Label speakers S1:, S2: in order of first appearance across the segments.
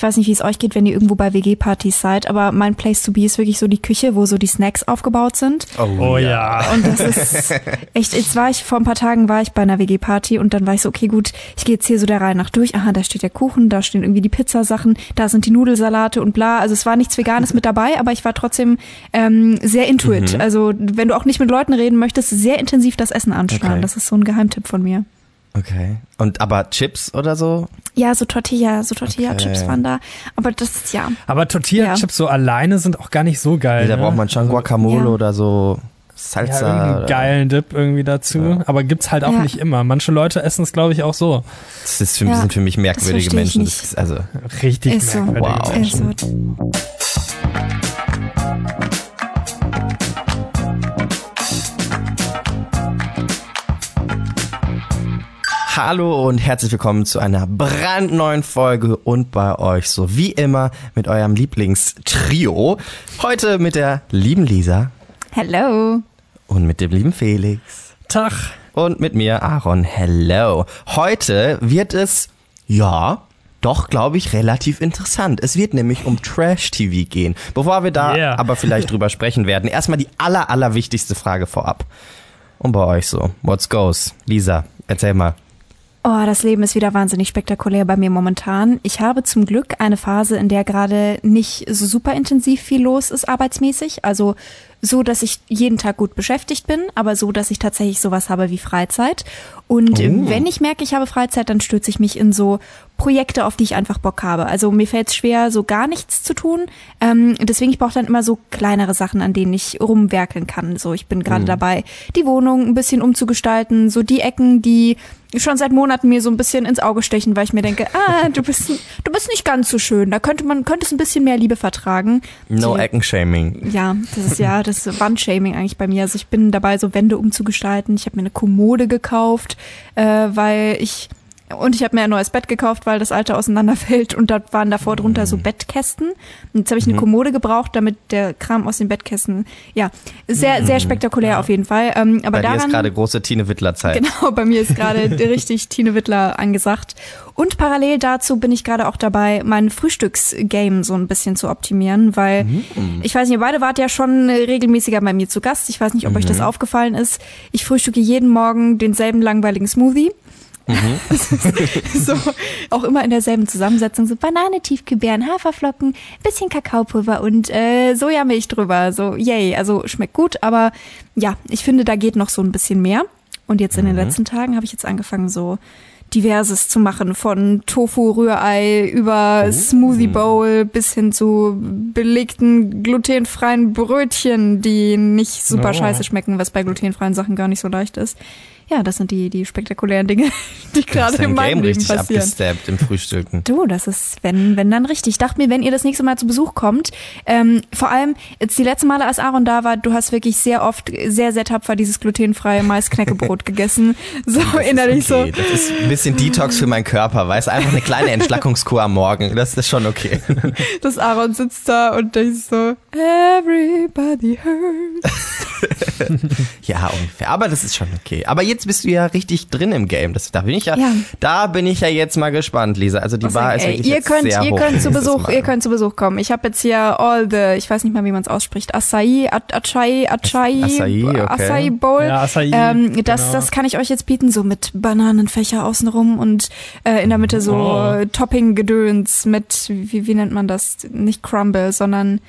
S1: ich weiß nicht, wie es euch geht, wenn ihr irgendwo bei WG-Partys seid, aber mein Place to be ist wirklich so die Küche, wo so die Snacks aufgebaut sind.
S2: Oh,
S3: Oh ja.
S1: Und das ist echt, jetzt war ich, vor ein paar Tagen war ich bei einer WG-Party und dann war ich so, okay, gut, ich gehe jetzt hier so der Reihe nach durch. Aha, da steht der Kuchen, da stehen irgendwie die Pizzasachen, da sind die Nudelsalate und bla. Also es war nichts Veganes mit dabei, aber ich war trotzdem ähm, sehr intuit.
S2: Mhm.
S1: Also wenn du auch nicht mit Leuten reden möchtest, sehr intensiv das Essen anschauen.
S2: Okay.
S1: Das ist so ein Geheimtipp von mir.
S2: Okay. Und aber Chips oder so?
S1: Ja, so Tortilla, so Tortilla-Chips
S2: Okay.
S1: waren da. Aber das ist ja.
S3: Aber Tortilla-Chips so alleine sind auch gar nicht so geil.
S2: da
S3: ne?
S2: braucht man schon Guacamole
S1: Ja.
S2: oder so
S3: ja,
S2: Salsa.
S3: irgendeinen
S2: oder-
S3: geilen Dip irgendwie dazu.
S2: Ja.
S3: Aber gibt's halt auch
S1: Ja.
S3: nicht immer. Manche Leute essen es, glaube ich, auch so.
S2: Das ist für,
S1: Ja,
S2: sind für mich merkwürdige Menschen.
S1: nicht.
S2: Das ist also
S3: Richtig
S1: Ist so.
S3: merkwürdige
S2: Wow.
S3: Menschen.
S1: Also,
S2: Hallo und herzlich willkommen zu einer brandneuen Folge und bei euch so wie immer mit eurem Lieblingstrio. Heute mit der lieben Lisa
S1: hello.
S2: und mit dem lieben Felix
S3: Tag.
S2: und mit mir Aaron. Hello. Heute wird es ja doch, glaube ich, relativ interessant. Es wird nämlich um Trash-TV gehen. Bevor wir da
S3: Yeah.
S2: aber vielleicht drüber sprechen werden, erstmal die aller, aller wichtigste Frage vorab. Und bei euch so. What's goes? Lisa, erzähl mal.
S1: Oh, das Leben ist wieder wahnsinnig spektakulär bei mir momentan. Ich habe zum Glück eine Phase, in der gerade nicht so super intensiv viel los ist arbeitsmäßig. Also so, dass ich jeden Tag gut beschäftigt bin, aber so, dass ich tatsächlich sowas habe wie Freizeit. Und
S2: Oh.
S1: wenn ich merke, ich habe Freizeit, dann stürze ich mich in so Projekte, auf die ich einfach Bock habe. Also mir fällt es schwer, so gar nichts zu tun. Ähm, deswegen, ich brauche dann immer so kleinere Sachen, an denen ich rumwerkeln kann. So, ich bin gerade dabei, die Wohnung ein bisschen umzugestalten, so die Ecken, die schon seit Monaten mir so ein bisschen ins Auge stechen, weil ich mir denke, ah, du bist, du bist nicht ganz so schön. Da könnte man, könnte es ein bisschen mehr Liebe vertragen.
S2: No
S1: Die-
S2: Eckenshaming.
S1: ja, das ist ja das Wandshaming eigentlich bei mir. Also ich bin dabei, so Wände umzugestalten. Ich habe mir eine Kommode gekauft, äh, weil ich und ich habe mir ein neues Bett gekauft, weil das alte auseinanderfällt und da waren davor drunter so Bettkästen. Und jetzt habe ich eine Kommode gebraucht, damit der Kram aus den Bettkästen, ja, sehr, sehr spektakulär auf jeden Fall. Ähm, aber
S2: Bei dir
S1: daran,
S2: ist gerade große Tine Wittler Zeit.
S1: Genau, bei mir ist gerade richtig Tine Wittler angesagt. Und parallel dazu bin ich gerade auch dabei, mein Frühstücksgame so ein bisschen zu optimieren, weil ich weiß nicht, ihr beide wart ja schon regelmäßiger bei mir zu Gast. Ich weiß nicht, ob euch das aufgefallen ist. Ich frühstücke jeden Morgen denselben langweiligen Smoothie. so, auch immer in derselben Zusammensetzung. So Banane, Tiefkühlbeeren, Haferflocken, bisschen Kakaopulver und äh, Sojamilch drüber. So, yay. Also schmeckt gut, aber ja, ich finde, da geht noch so ein bisschen mehr. Und jetzt in den letzten Tagen habe ich jetzt angefangen, so diverses zu machen, von Tofu, Rührei über Smoothie Bowl bis hin zu belegten glutenfreien Brötchen, die nicht super
S3: Oh.
S1: scheiße schmecken, was bei glutenfreien Sachen gar nicht so leicht ist. Ja, das sind die, die spektakulären Dinge, die gerade in meinem
S2: Game
S1: Leben
S2: richtig
S1: passieren.
S2: abgesteppt im Frühstücken.
S1: Du, das ist, wenn, wenn dann richtig. Ich dachte mir, wenn ihr das nächste Mal zu Besuch kommt, ähm, vor allem jetzt die letzten Male, als Aaron da war, du hast wirklich sehr oft, sehr, sehr tapfer dieses glutenfreie Maisknäckebrot gegessen. So innerlich
S2: Okay,
S1: so.
S2: das ist ein bisschen Detox für meinen Körper, weißt du? Einfach eine kleine Entschlackungskur am Morgen. Das ist schon okay.
S1: Das Aaron sitzt da und denkt so, everybody hurts.
S2: Ja, ungefähr. Aber das ist schon okay. Aber jetzt bist du ja richtig drin im Game. Das, da bin ich ja,
S1: Ja.
S2: da bin ich ja jetzt mal gespannt, Lisa. Also die Bar ist
S1: Ey,
S2: wirklich
S1: ihr
S2: jetzt
S1: könnt,
S2: sehr
S1: ihr
S2: hoch
S1: könnt zu Besuch, ihr könnt zu Besuch kommen. Ich habe jetzt hier all the, ich weiß nicht mal, wie man es ausspricht, Acai, Acai, Acai,
S2: Acai, okay.
S1: Acai Bowl.
S3: Ja, Acai,
S1: ähm, das,
S3: genau.
S1: das kann ich euch jetzt bieten, so mit Bananenfächer außenrum und äh, in der Mitte so
S3: Oh.
S1: Topping-Gedöns mit, wie, wie nennt man das? Nicht Crumble, sondern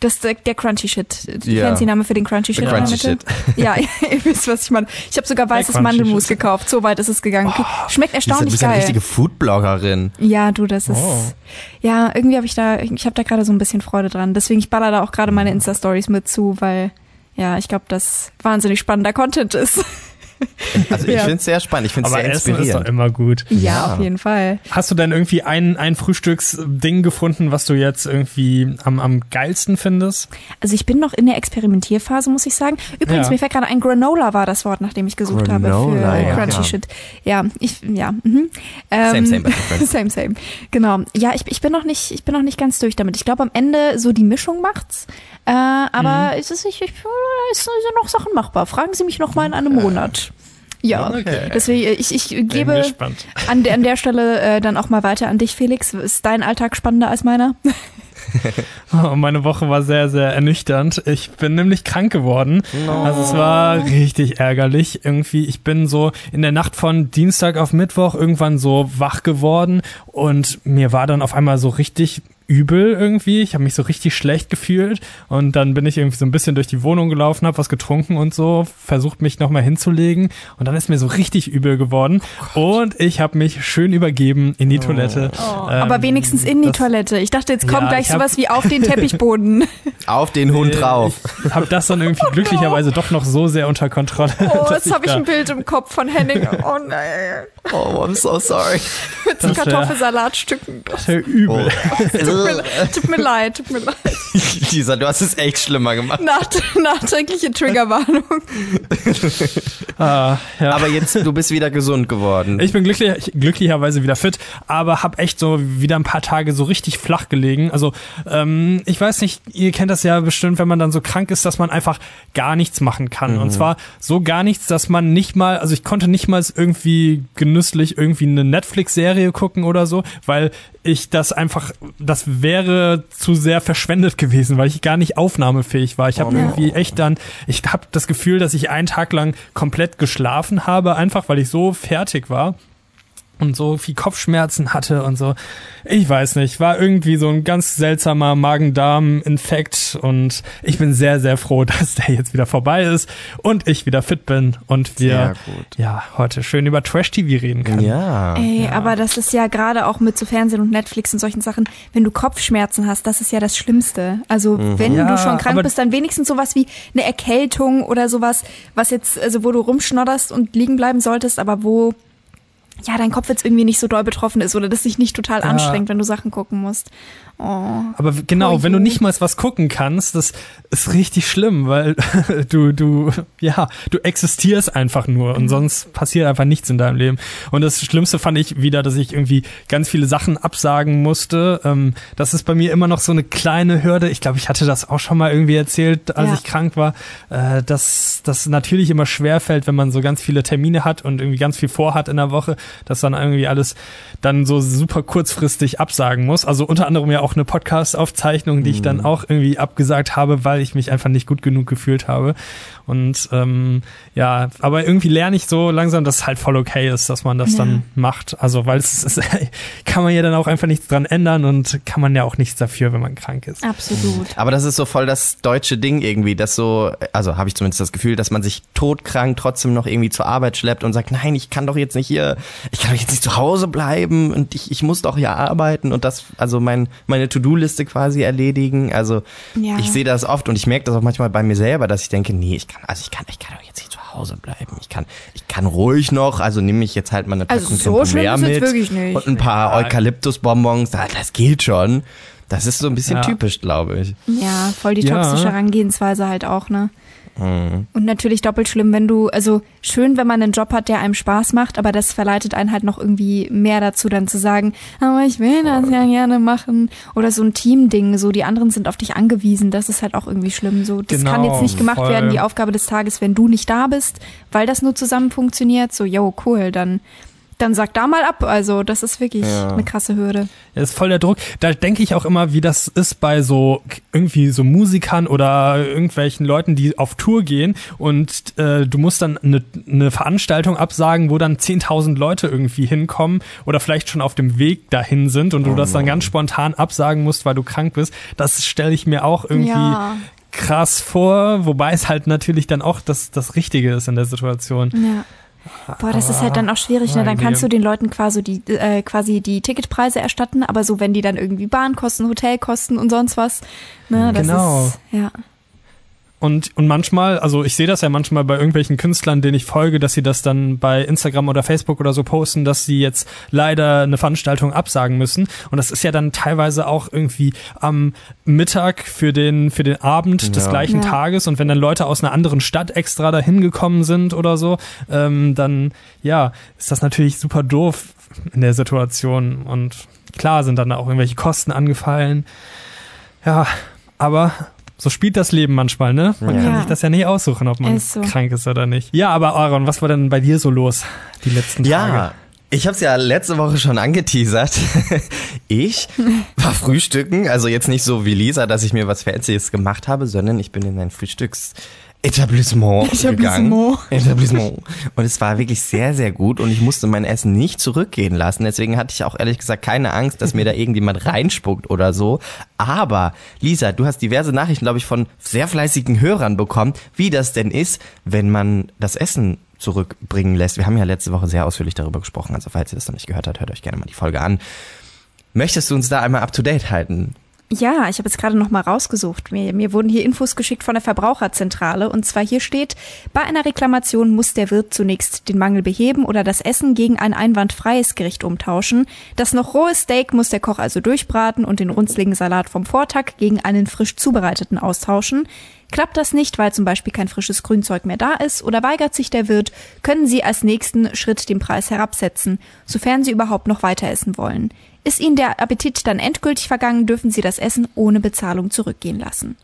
S1: das ist der, der Crunchy Shit.
S2: Ja.
S1: Fancy Name für den Crunchy Shit
S2: Crunchy
S1: in der Mitte. Ja, ihr wisst, was ich meine. Ich habe sogar weißes Mandelmus
S3: Shit.
S1: gekauft. So weit ist es gegangen. Schmeckt
S2: Lisa, du
S1: erstaunlich
S2: bist ja eine
S1: geil.
S2: richtige Foodbloggerin.
S1: Ja, du, das ist.
S3: Oh.
S1: Ja, irgendwie habe ich da, ich habe da gerade so ein bisschen Freude dran. Deswegen ich baller da auch gerade meine Insta-Stories mit zu, weil ja, ich glaube, das wahnsinnig spannender Content ist.
S2: Also ich
S1: Ja.
S2: finde es sehr spannend. Ich finde es
S3: Aber
S2: sehr
S3: Essen ist doch
S2: inspirierend.
S3: immer gut.
S1: Ja,
S2: Ja.
S1: auf jeden Fall.
S3: Hast du denn irgendwie ein, ein Frühstücksding gefunden, was du jetzt irgendwie am, am geilsten findest?
S1: Also ich bin noch in der Experimentierphase, muss ich sagen. Übrigens,
S3: Ja.
S1: mir fällt gerade ein Granola war das Wort, nach dem ich gesucht habe
S2: Granola,
S1: für
S2: ja.
S1: Crunchy
S2: Ja.
S1: Shit. Ja, ich, ja. Mhm. Ähm,
S2: Same, same,
S1: same, same. Genau. Ja, ich, ich bin noch nicht, ich bin noch nicht ganz durch damit. Ich glaube, am Ende so die Mischung macht's. Äh, aber es ist, ich, ich, es sind noch Sachen machbar. Fragen Sie mich noch mal in einem Monat. Ja,
S2: Okay.
S1: deswegen, ich, ich
S3: Bin
S1: gebe an der, an der Stelle äh, dann auch mal weiter an dich, Felix. Ist dein Alltag spannender als meiner?
S3: Oh, meine Woche war sehr, sehr ernüchternd. Ich bin nämlich krank geworden. Also es war richtig ärgerlich. Irgendwie, ich bin so in der Nacht von Dienstag auf Mittwoch irgendwann so wach geworden und mir war dann auf einmal so richtig übel irgendwie. Ich habe mich so richtig schlecht gefühlt und dann bin ich irgendwie so ein bisschen durch die Wohnung gelaufen, habe was getrunken und so, versucht mich nochmal hinzulegen und dann ist mir so richtig übel geworden und ich habe mich schön übergeben in die Toilette.
S1: Oh,
S3: Ähm,
S1: aber wenigstens in die
S3: das-
S1: Toilette. Ich dachte, jetzt kommt
S3: Ja,
S1: gleich sowas wie auf den Teppichboden.
S2: Auf den Hund drauf.
S3: Ich habe das dann irgendwie glücklicherweise doch noch so sehr unter Kontrolle.
S1: Oh, jetzt habe ich ein Bild im Kopf von Henning. Oh nein.
S2: Oh, I'm so sorry.
S1: So
S3: Das wär-
S1: Kartoffelsalatstücken.
S3: Das ist ja übel.
S1: Tut mir, tut mir leid, tut mir leid.
S2: Lisa, du hast es echt schlimmer gemacht.
S1: Nacht, nachträgliche Triggerwarnung.
S3: Ah, ja.
S2: Aber jetzt, du bist wieder gesund geworden.
S3: ich bin glücklich, glücklicherweise wieder fit, aber habe echt so wieder ein paar Tage so richtig flach gelegen. Also ähm, ich weiß nicht, ihr kennt das ja bestimmt, wenn man dann so krank ist, dass man einfach gar nichts machen kann. Und zwar so gar nichts, dass man nicht mal, also ich konnte nicht mal irgendwie genüsslich irgendwie eine Netflix-Serie gucken oder so, weil ich das einfach, das wäre zu sehr verschwendet gewesen, weil ich gar nicht aufnahmefähig war. Ich habe
S2: Oh
S3: irgendwie echt dann, ich habe das Gefühl, dass ich einen Tag lang komplett geschlafen habe, einfach weil ich so fertig war und so viel Kopfschmerzen hatte und so. Ich weiß nicht, war irgendwie so ein ganz seltsamer Magen-Darm-Infekt und ich bin sehr, sehr froh, dass der jetzt wieder vorbei ist und ich wieder fit bin und wir ja heute schön über Trash-TV reden können.
S2: Ja.
S1: Ey, aber das ist ja gerade auch mit so Fernsehen und Netflix und solchen Sachen, wenn du Kopfschmerzen hast, das ist ja das Schlimmste. Also wenn
S3: Ja,
S1: du schon krank bist, dann wenigstens sowas wie eine Erkältung oder sowas, was jetzt, also wo du rumschnodderst und liegen bleiben solltest, aber wo ja dein Kopf jetzt irgendwie nicht so doll betroffen ist oder das sich nicht total
S3: Ja.
S1: anstrengt, wenn du Sachen gucken musst. Oh.
S3: Aber genau,
S1: Oh
S3: wenn du nicht mal was gucken kannst, das ist richtig schlimm, weil du, du, ja, du existierst einfach nur und sonst passiert einfach nichts in deinem Leben. Und das Schlimmste fand ich wieder, dass ich irgendwie ganz viele Sachen absagen musste. Ähm, das ist bei mir immer noch so eine kleine Hürde. Ich glaube, ich hatte das auch schon mal irgendwie erzählt, als
S1: Ja.
S3: ich krank war, äh, dass das natürlich immer schwer fällt, wenn man so ganz viele Termine hat und irgendwie ganz viel vorhat in der Woche, dass dann irgendwie alles dann so super kurzfristig absagen muss. Also unter anderem ja auch eine Podcast-Aufzeichnung, die ich dann auch irgendwie abgesagt habe, weil ich mich einfach nicht gut genug gefühlt habe. Und ähm, ja, aber irgendwie lerne ich so langsam, dass es halt voll okay ist, dass man das
S1: Ja.
S3: dann macht. Also weil es ist, kann man ja dann auch einfach nichts dran ändern und kann man ja auch nichts dafür, wenn man krank ist.
S1: Absolut.
S2: Aber das ist so voll das deutsche Ding irgendwie, dass so, also habe ich zumindest das Gefühl, dass man sich todkrank trotzdem noch irgendwie zur Arbeit schleppt und sagt, nein, ich kann doch jetzt nicht hier, ich kann doch jetzt nicht zu Hause bleiben und ich, ich muss doch hier arbeiten und das, also mein, meine To-Do-Liste quasi erledigen. Also
S1: Ja.
S2: ich sehe das oft und ich merke das auch manchmal bei mir selber, dass ich denke, nee, ich kann, also ich kann, ich kann doch jetzt nicht zu Hause bleiben. Ich kann, ich kann ruhig noch, also nehme ich jetzt halt mal eine
S1: Also
S2: Packung
S1: so
S2: Tempomair
S1: ist jetzt
S2: mit und ein paar
S3: Ja.
S2: Eukalyptusbonbons, das, geht schon. Das ist so ein bisschen
S3: Ja.
S2: typisch, glaube ich.
S1: Ja, voll die
S3: Ja.
S1: toxische Herangehensweise halt auch, ne? Und natürlich doppelt schlimm, wenn du, also schön, wenn man einen Job hat, der einem Spaß macht, aber das verleitet einen halt noch irgendwie mehr dazu, dann zu sagen, aber ich will das ja gerne machen. Oder so ein Teamding, so die anderen sind auf dich angewiesen, das ist halt auch irgendwie schlimm. So, das
S3: Genau,
S1: kann jetzt nicht gemacht
S3: voll.
S1: werden, die Aufgabe des Tages, wenn du nicht da bist, weil das nur zusammen funktioniert. So, yo, cool, dann, dann sag da mal ab. Also, das ist wirklich
S2: Ja.
S1: eine krasse Hürde.
S3: Ja, ist voll der Druck. Da denke ich auch immer, wie das ist bei so irgendwie so Musikern oder irgendwelchen Leuten, die auf Tour gehen und äh, du musst dann eine, eine Veranstaltung absagen, wo dann 10.000 Leute irgendwie hinkommen oder vielleicht schon auf dem Weg dahin sind und du das dann ganz spontan absagen musst, weil du krank bist. Das stelle ich mir auch irgendwie
S1: Ja.
S3: krass vor, wobei es halt natürlich dann auch das, das Richtige ist in der Situation.
S1: Ja. Boah, das ist halt dann auch schwierig, ne? Dann kannst du den Leuten quasi die, äh, quasi die Ticketpreise erstatten, aber so, wenn die dann irgendwie Bahnkosten, Hotelkosten und sonst was, ne, das
S3: Genau.
S1: ist, ja.
S3: Und, und manchmal, also ich sehe das ja manchmal bei irgendwelchen Künstlern, denen ich folge, dass sie das dann bei Instagram oder Facebook oder so posten, dass sie jetzt leider eine Veranstaltung absagen müssen. Und das ist ja dann teilweise auch irgendwie am Mittag für den, für den Abend des
S2: Ja.
S3: gleichen
S1: Ja.
S3: Tages. Und wenn dann Leute aus einer anderen Stadt extra dahin gekommen sind oder so, ähm, dann, ja, ist das natürlich super doof in der Situation. Und klar sind dann auch irgendwelche Kosten angefallen. Ja, aber so spielt das Leben manchmal, ne? Man
S1: Ja.
S3: kann sich das ja nicht aussuchen, ob man
S1: Ist so.
S3: krank ist oder nicht. Ja, aber Aaron, was war denn bei dir so los die letzten Tage?
S2: Ja, ich habe es ja letzte Woche schon angeteasert. Ich war frühstücken, also jetzt nicht so wie Lisa, dass ich mir was Fancyes gemacht habe, sondern ich bin in ein Frühstücksetablissement gegangen.
S1: Etablissement.
S2: Etablissement. Und es war wirklich sehr, sehr gut und ich musste mein Essen nicht zurückgehen lassen. Deswegen hatte ich auch ehrlich gesagt keine Angst, dass mir da irgendjemand reinspuckt oder so. Aber Lisa, du hast diverse Nachrichten, glaube ich, von sehr fleißigen Hörern bekommen, wie das denn ist, wenn man das Essen zurückbringen lässt. Wir haben ja letzte Woche sehr ausführlich darüber gesprochen, also falls ihr das noch nicht gehört habt, hört euch gerne mal die Folge an. Möchtest du uns da einmal up to date halten?
S1: Ja, ich habe jetzt gerade noch mal rausgesucht. Mir, mir wurden hier Infos geschickt von der Verbraucherzentrale. Und zwar hier steht, bei einer Reklamation muss der Wirt zunächst den Mangel beheben oder das Essen gegen ein einwandfreies Gericht umtauschen. Das noch rohe Steak muss der Koch also durchbraten und den runzligen Salat vom Vortag gegen einen frisch zubereiteten austauschen. Klappt das nicht, weil zum Beispiel kein frisches Grünzeug mehr da ist oder weigert sich der Wirt, können Sie als nächsten Schritt den Preis herabsetzen, sofern Sie überhaupt noch weiter essen wollen. Ist Ihnen der Appetit dann endgültig vergangen, dürfen Sie das Essen ohne Bezahlung zurückgehen lassen.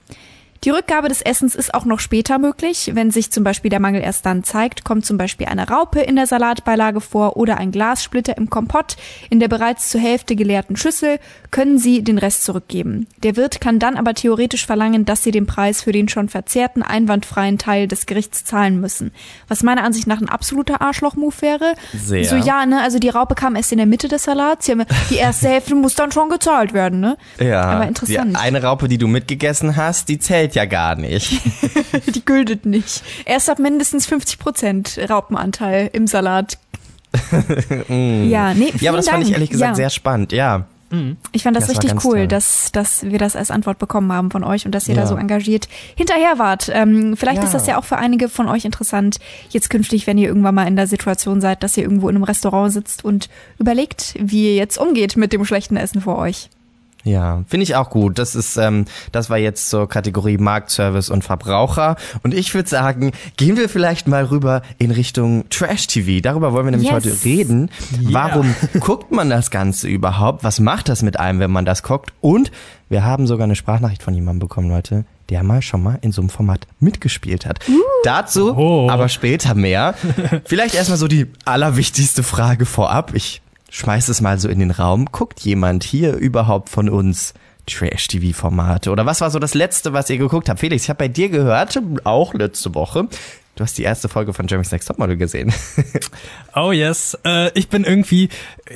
S1: Die Rückgabe des Essens ist auch noch später möglich. Wenn sich zum Beispiel der Mangel erst dann zeigt, kommt zum Beispiel eine Raupe in der Salatbeilage vor oder ein Glassplitter im Kompott in der bereits zur Hälfte geleerten Schüssel, können Sie den Rest zurückgeben. Der Wirt kann dann aber theoretisch verlangen, dass Sie den Preis für den schon verzehrten, einwandfreien Teil des Gerichts zahlen müssen. Was meiner Ansicht nach ein absoluter Arschloch-Move wäre.
S2: Sehr.
S1: So, ja, ne, also die Raupe kam erst in der Mitte des Salats. Die erste Hälfte muss dann schon gezahlt werden, ne?
S2: Ja,
S1: Aber interessant.
S2: Die eine Raupe, die du mitgegessen hast, die zählt ja gar nicht.
S1: Die gültet nicht. Erst ab mindestens 50 Prozent Raupenanteil im Salat. ja, nee, vielen
S2: ja, aber das
S1: Dank.
S2: fand ich ehrlich gesagt
S1: ja.
S2: sehr spannend, ja.
S1: Ich fand das,
S2: Das
S1: richtig cool,
S2: toll.
S1: dass, dass wir das als Antwort bekommen haben von euch und dass ihr da
S2: Ja.
S1: so engagiert hinterher wart. Ähm, vielleicht
S2: Ja.
S1: ist das ja auch für einige von euch interessant, jetzt künftig, wenn ihr irgendwann mal in der Situation seid, dass ihr irgendwo in einem Restaurant sitzt und überlegt, wie ihr jetzt umgeht mit dem schlechten Essen vor euch.
S2: Ja, finde ich auch gut. Das ist, ähm, das war jetzt zur Kategorie Marktservice und Verbraucher. Und ich würde sagen, gehen wir vielleicht mal rüber in Richtung Trash TV. Darüber wollen wir nämlich
S1: Yes.
S2: heute reden. Warum guckt man das Ganze überhaupt? Was macht das mit einem, wenn man das guckt? Und wir haben sogar eine Sprachnachricht von jemandem bekommen, Leute, der mal schon mal in so einem Format mitgespielt hat. Dazu
S3: Oh.
S2: aber später mehr. Vielleicht erstmal so die allerwichtigste Frage vorab. Ich schmeiß es mal so in den Raum. Guckt jemand hier überhaupt von uns Trash-TV-Formate? Oder was war so das Letzte, was ihr geguckt habt? Felix, ich habe bei dir gehört, auch letzte Woche, du hast die erste Folge von Jeremy's Next Topmodel gesehen.
S3: Oh yes, äh, ich bin irgendwie,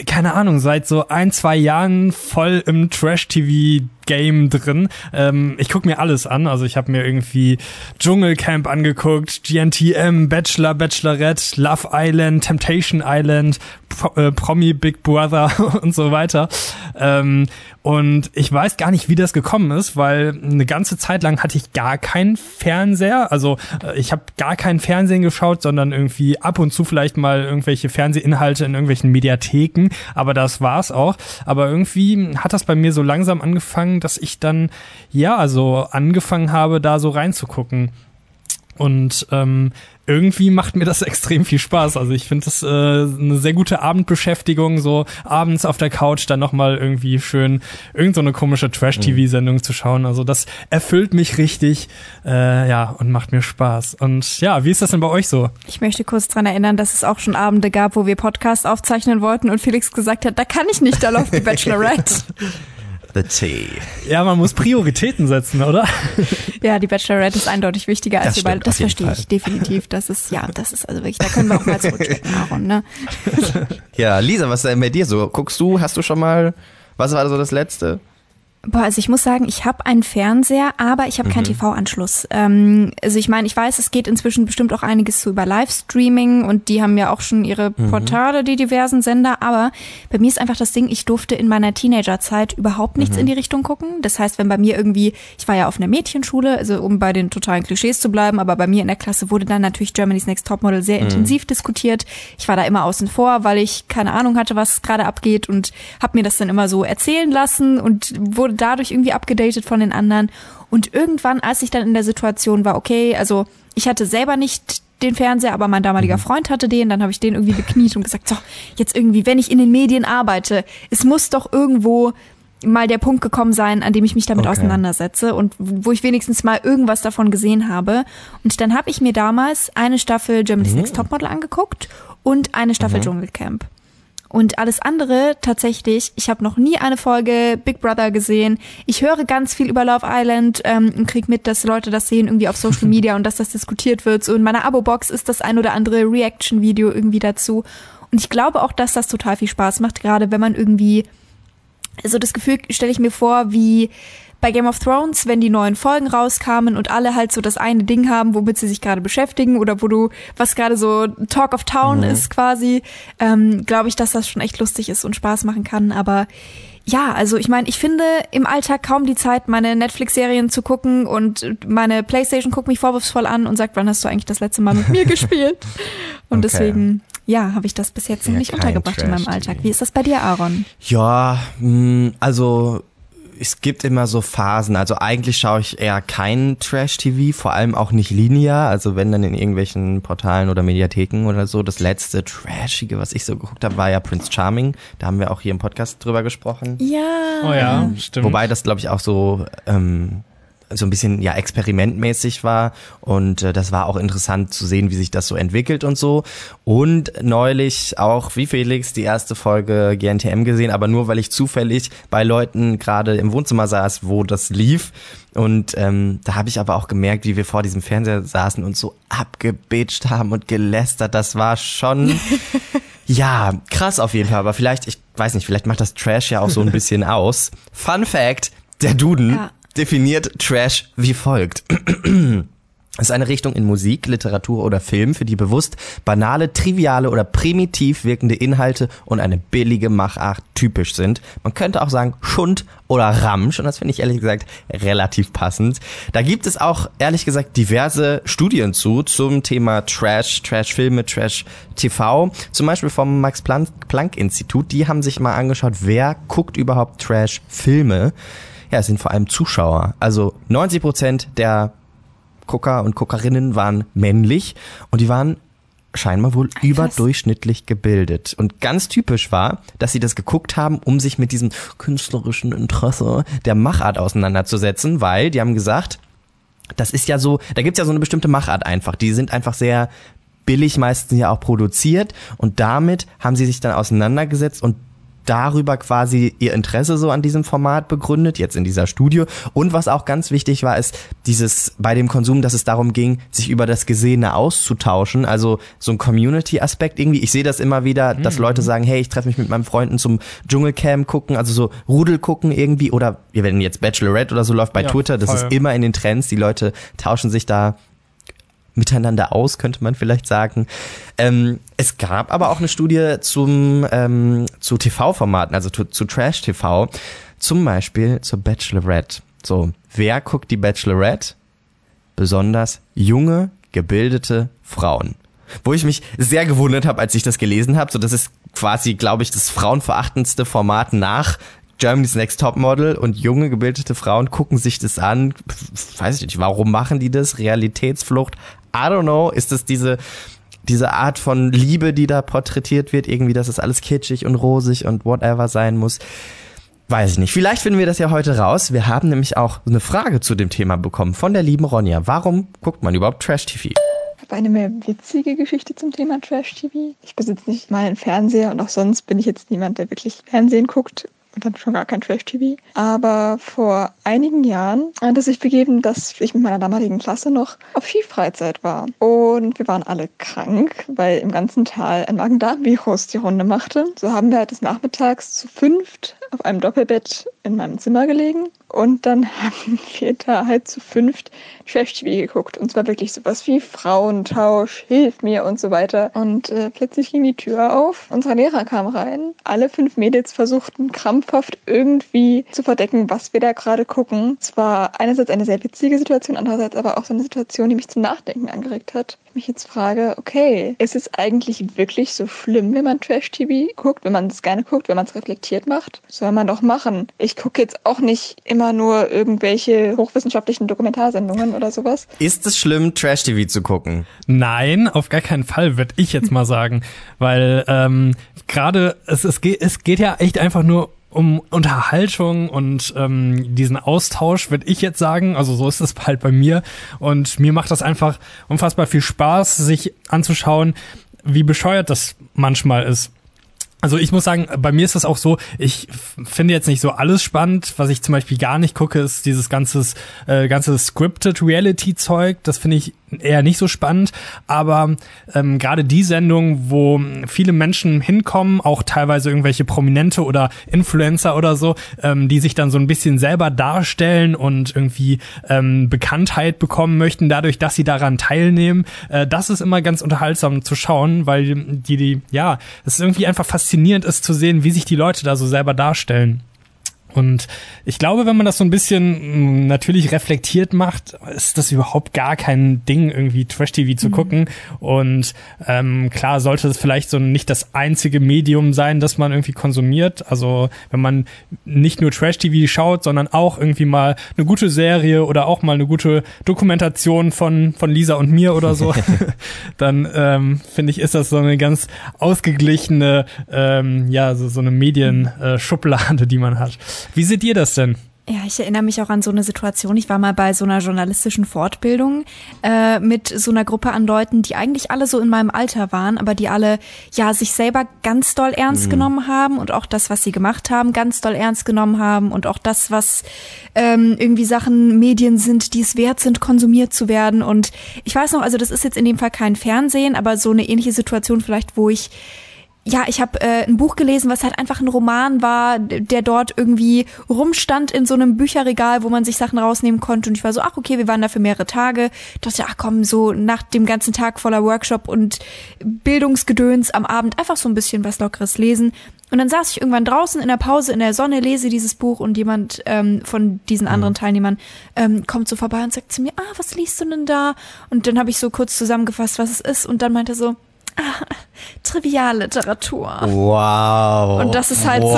S3: keine Ahnung, seit so ein, zwei Jahren voll im Trash-TV-Game drin. Ähm, ich guck mir alles an, also ich habe mir irgendwie Dschungelcamp angeguckt, GNTM, Bachelor, Bachelorette, Love Island, Temptation Island, Pro äh, Promi Big Brother und so weiter. Ähm, und ich weiß gar nicht, wie das gekommen ist, weil eine ganze Zeit lang hatte ich gar keinen Fernseher. Also äh, ich habe gar kein Fernsehen geschaut, sondern irgendwie ab und zu vielleicht mal irgendwelche Fernsehinhalte in irgendwelchen Mediatheken. Aber das war's auch. Aber irgendwie hat das bei mir so langsam angefangen, dass ich dann ja also angefangen habe, da so reinzugucken. Und ähm, irgendwie macht mir das extrem viel Spaß. Also ich finde das äh, eine sehr gute Abendbeschäftigung, so abends auf der Couch dann nochmal irgendwie schön irgend so eine komische Trash-TV-Sendung zu schauen. Also das erfüllt mich richtig, äh, ja, und macht mir Spaß. Und ja, wie ist das denn bei euch so?
S1: Ich möchte kurz dran erinnern, dass es auch schon Abende gab, wo wir Podcast aufzeichnen wollten und Felix gesagt hat, da kann ich nicht, da läuft die Bachelorette.
S2: The Tea.
S3: Ja, man muss Prioritäten setzen, oder?
S1: ja, die Bachelorette ist eindeutig wichtiger als
S2: Das
S1: wir beide.
S2: stimmt,
S1: Das verstehe ich definitiv. Das ist, ja, das ist also wirklich, da können wir auch mal zurückstecken, Aaron, ne?
S2: Ja, Lisa, was ist denn bei dir so? Guckst du, hast du schon mal, was war so das Letzte?
S1: Boah, also ich muss sagen, ich habe einen Fernseher, aber ich habe keinen TV-Anschluss. Ähm, also ich meine, ich weiß, es geht inzwischen bestimmt auch einiges so über Livestreaming und die haben ja auch schon ihre Portale, die diversen Sender, aber bei mir ist einfach das Ding, ich durfte in meiner Teenagerzeit überhaupt nichts in die Richtung gucken. Das heißt, wenn bei mir irgendwie, ich war ja auf einer Mädchenschule, also um bei den totalen Klischees zu bleiben, aber bei mir in der Klasse wurde dann natürlich Germany's Next Topmodel sehr intensiv diskutiert. Ich war da immer außen vor, weil ich keine Ahnung hatte, was gerade abgeht und habe mir das dann immer so erzählen lassen und wurde dadurch irgendwie abgedatet von den anderen. Und irgendwann, als ich dann in der Situation war, okay, also ich hatte selber nicht den Fernseher, aber mein damaliger Freund hatte den, dann habe ich den irgendwie bekniet und gesagt, so, jetzt irgendwie, wenn ich in den Medien arbeite, es muss doch irgendwo mal der Punkt gekommen sein, an dem ich mich damit okay. auseinandersetze und wo ich wenigstens mal irgendwas davon gesehen habe. Und dann habe ich mir damals eine Staffel Germany's mhm. Next Topmodel angeguckt und eine Staffel mhm. Dschungelcamp. Und alles andere tatsächlich, ich habe noch nie eine Folge Big Brother gesehen. Ich höre ganz viel über Love Island ähm, und krieg mit, dass Leute das sehen irgendwie auf Social Media und dass das diskutiert wird. So in meiner Abo-Box ist das ein oder andere Reaction-Video irgendwie dazu. Und ich glaube auch, dass das total viel Spaß macht, gerade wenn man irgendwie so das Gefühl stelle ich mir vor, wie bei Game of Thrones, wenn die neuen Folgen rauskamen und alle halt so das eine Ding haben, womit sie sich gerade beschäftigen oder wo du, was gerade so Talk of Town mhm. ist quasi, ähm, glaube ich, dass das schon echt lustig ist und Spaß machen kann. Aber ja, also ich meine, ich finde im Alltag kaum die Zeit, meine Netflix-Serien zu gucken und meine Playstation guckt mich vorwurfsvoll an und sagt, wann hast du eigentlich das letzte Mal mit mir gespielt? Und okay. deswegen ja, habe ich das bis jetzt noch ja, nicht untergebracht in meinem Alltag. Wie ist das bei dir, Aaron?
S2: Ja, mm, also es gibt immer so Phasen. Also eigentlich schaue ich eher kein Trash-TV, vor allem auch nicht linear. Also wenn dann in irgendwelchen Portalen oder Mediatheken oder so. Das letzte Trashige, was ich so geguckt habe, war ja Prince Charming. Da haben wir auch hier im Podcast drüber gesprochen.
S1: Ja.
S3: Oh ja, stimmt.
S2: Wobei das, glaube ich, auch so ähm, so ein bisschen ja experimentmäßig war und äh, das war auch interessant zu sehen, wie sich das so entwickelt und so. Und neulich auch wie Felix die erste Folge GNTM gesehen, aber nur weil ich zufällig bei Leuten gerade im Wohnzimmer saß, wo das lief. Und ähm, da habe ich aber auch gemerkt, wie wir vor diesem Fernseher saßen und so abgebitcht haben und gelästert. Das war schon ja krass auf jeden Fall. Aber vielleicht, ich weiß nicht, vielleicht macht das Trash ja auch so ein bisschen aus. Fun Fact: Der Duden ja definiert Trash wie folgt. Es ist eine Richtung in Musik, Literatur oder Film, für die bewusst banale, triviale oder primitiv wirkende Inhalte und eine billige Machart typisch sind. Man könnte auch sagen Schund oder Ramsch und das finde ich ehrlich gesagt relativ passend. Da gibt es auch ehrlich gesagt diverse Studien zu zum Thema Trash, Trash-Filme, Trash-TV. Zum Beispiel vom Max-Planck-Institut. Die haben sich mal angeschaut, wer guckt überhaupt Trash-Filme ja, es sind vor allem Zuschauer. Also 90 Prozent der Gucker und Guckerinnen waren männlich und die waren scheinbar wohl Krass. überdurchschnittlich gebildet. Und ganz typisch war, dass sie das geguckt haben, um sich mit diesem künstlerischen Interesse der Machart auseinanderzusetzen, weil die haben gesagt, das ist ja so, da gibt's ja so eine bestimmte Machart einfach. Die sind einfach sehr billig meistens ja auch produziert und damit haben sie sich dann auseinandergesetzt und darüber quasi ihr Interesse so an diesem Format begründet, jetzt in dieser Studie. Und was auch ganz wichtig war, ist dieses bei dem Konsum, dass es darum ging, sich über das Gesehene auszutauschen. Also so ein Community-Aspekt irgendwie. Ich sehe das immer wieder, dass mhm. Leute sagen, hey, ich treffe mich mit meinen Freunden zum Dschungelcamp gucken, also so Rudel gucken irgendwie. Oder wenn jetzt Bachelorette oder so läuft bei ja, Twitter, das voll. ist immer in den Trends. Die Leute tauschen sich da miteinander aus, könnte man vielleicht sagen. Ähm, es gab aber auch eine Studie zum, ähm, zu TV-Formaten, also zu, zu Trash-TV, zum Beispiel zur Bachelorette. So, wer guckt die Bachelorette? Besonders junge, gebildete Frauen. Wo ich mich sehr gewundert habe, als ich das gelesen habe. So, das ist quasi, glaube ich, das frauenverachtendste Format nach Germany's Next Topmodel und junge gebildete Frauen gucken sich das an. Weiß ich nicht, warum machen die das? Realitätsflucht, I don't know, ist es diese, diese Art von Liebe, die da porträtiert wird, irgendwie, dass es alles kitschig und rosig und whatever sein muss. Weiß ich nicht. Vielleicht finden wir das ja heute raus. Wir haben nämlich auch eine Frage zu dem Thema bekommen von der lieben Ronja. Warum guckt man überhaupt Trash-TV?
S4: Ich habe eine mehr witzige Geschichte zum Thema Trash-TV. Ich besitze nicht mal einen Fernseher und auch sonst bin ich jetzt niemand, der wirklich Fernsehen guckt und dann schon gar kein Trash-TV. Aber vor einigen Jahren hat es sich begeben, dass ich mit meiner damaligen Klasse noch auf Skifreizeit war. Und wir waren alle krank, weil im ganzen Tal ein Magen-Darm-Virus die Runde machte. So haben wir halt des Nachmittags zu fünft auf einem Doppelbett in meinem Zimmer gelegen und dann haben wir da halt zu fünft Trash-TV geguckt. Und zwar wirklich sowas wie Frauentausch, Hilf mir und so weiter. Und äh, plötzlich ging die Tür auf. Unser Lehrer kam rein. Alle fünf Mädels versuchten krampfhaft irgendwie zu verdecken, was wir da gerade gucken. Es war einerseits eine sehr witzige Situation, andererseits aber auch so eine Situation, die mich zum Nachdenken angeregt hat mich jetzt frage, okay, ist es eigentlich wirklich so schlimm, wenn man Trash-TV guckt, wenn man es gerne guckt, wenn man es reflektiert macht? Soll man doch machen. Ich gucke jetzt auch nicht immer nur irgendwelche hochwissenschaftlichen Dokumentarsendungen oder sowas.
S2: Ist es schlimm, Trash-TV zu gucken?
S3: Nein, auf gar keinen Fall, würde ich jetzt mal sagen. Weil ähm, gerade es, es, geht, es geht ja echt einfach nur um Unterhaltung und ähm, diesen Austausch, würde ich jetzt sagen. Also so ist es halt bei mir. Und mir macht das einfach unfassbar viel Spaß, sich anzuschauen, wie bescheuert das manchmal ist. Also ich muss sagen, bei mir ist das auch so, ich finde jetzt nicht so alles spannend. Was ich zum Beispiel gar nicht gucke, ist dieses ganzes, äh, ganze Scripted Reality-Zeug. Das finde ich eher nicht so spannend. Aber ähm, gerade die Sendung, wo viele Menschen hinkommen, auch teilweise irgendwelche Prominente oder Influencer oder so, ähm, die sich dann so ein bisschen selber darstellen und irgendwie ähm, Bekanntheit bekommen möchten, dadurch, dass sie daran teilnehmen, äh, das ist immer ganz unterhaltsam zu schauen, weil die, die, ja, es ist irgendwie einfach faszinierend ist zu sehen, wie sich die Leute da so selber darstellen. Und ich glaube, wenn man das so ein bisschen mm, natürlich reflektiert macht, ist das überhaupt gar kein Ding, irgendwie Trash-TV zu mhm. gucken. Und ähm, klar sollte es vielleicht so nicht das einzige Medium sein, das man irgendwie konsumiert. Also wenn man nicht nur Trash-TV schaut, sondern auch irgendwie mal eine gute Serie oder auch mal eine gute Dokumentation von, von Lisa und mir oder so, dann ähm, finde ich, ist das so eine ganz ausgeglichene, ähm, ja, so, so eine Medienschublade, die man hat. Wie seht ihr das denn?
S1: Ja, ich erinnere mich auch an so eine Situation. Ich war mal bei so einer journalistischen Fortbildung äh, mit so einer Gruppe an Leuten, die eigentlich alle so in meinem Alter waren, aber die alle ja sich selber ganz doll ernst mhm. genommen haben und auch das, was sie gemacht haben, ganz doll ernst genommen haben und auch das, was ähm, irgendwie Sachen Medien sind, die es wert sind, konsumiert zu werden. Und ich weiß noch, also das ist jetzt in dem Fall kein Fernsehen, aber so eine ähnliche Situation vielleicht, wo ich ja, ich habe äh, ein Buch gelesen, was halt einfach ein Roman war, der dort irgendwie rumstand in so einem Bücherregal, wo man sich Sachen rausnehmen konnte. Und ich war so, ach okay, wir waren da für mehrere Tage. Ich dachte, ach komm, so nach dem ganzen Tag voller Workshop und Bildungsgedöns am Abend einfach so ein bisschen was Lockeres lesen. Und dann saß ich irgendwann draußen in der Pause in der Sonne, lese dieses Buch und jemand ähm, von diesen mhm. anderen Teilnehmern ähm, kommt so vorbei und sagt zu mir, ah, was liest du denn da? Und dann habe ich so kurz zusammengefasst, was es ist. Und dann meinte er so, Trivialliteratur.
S2: Wow.
S1: Und das ist halt wow.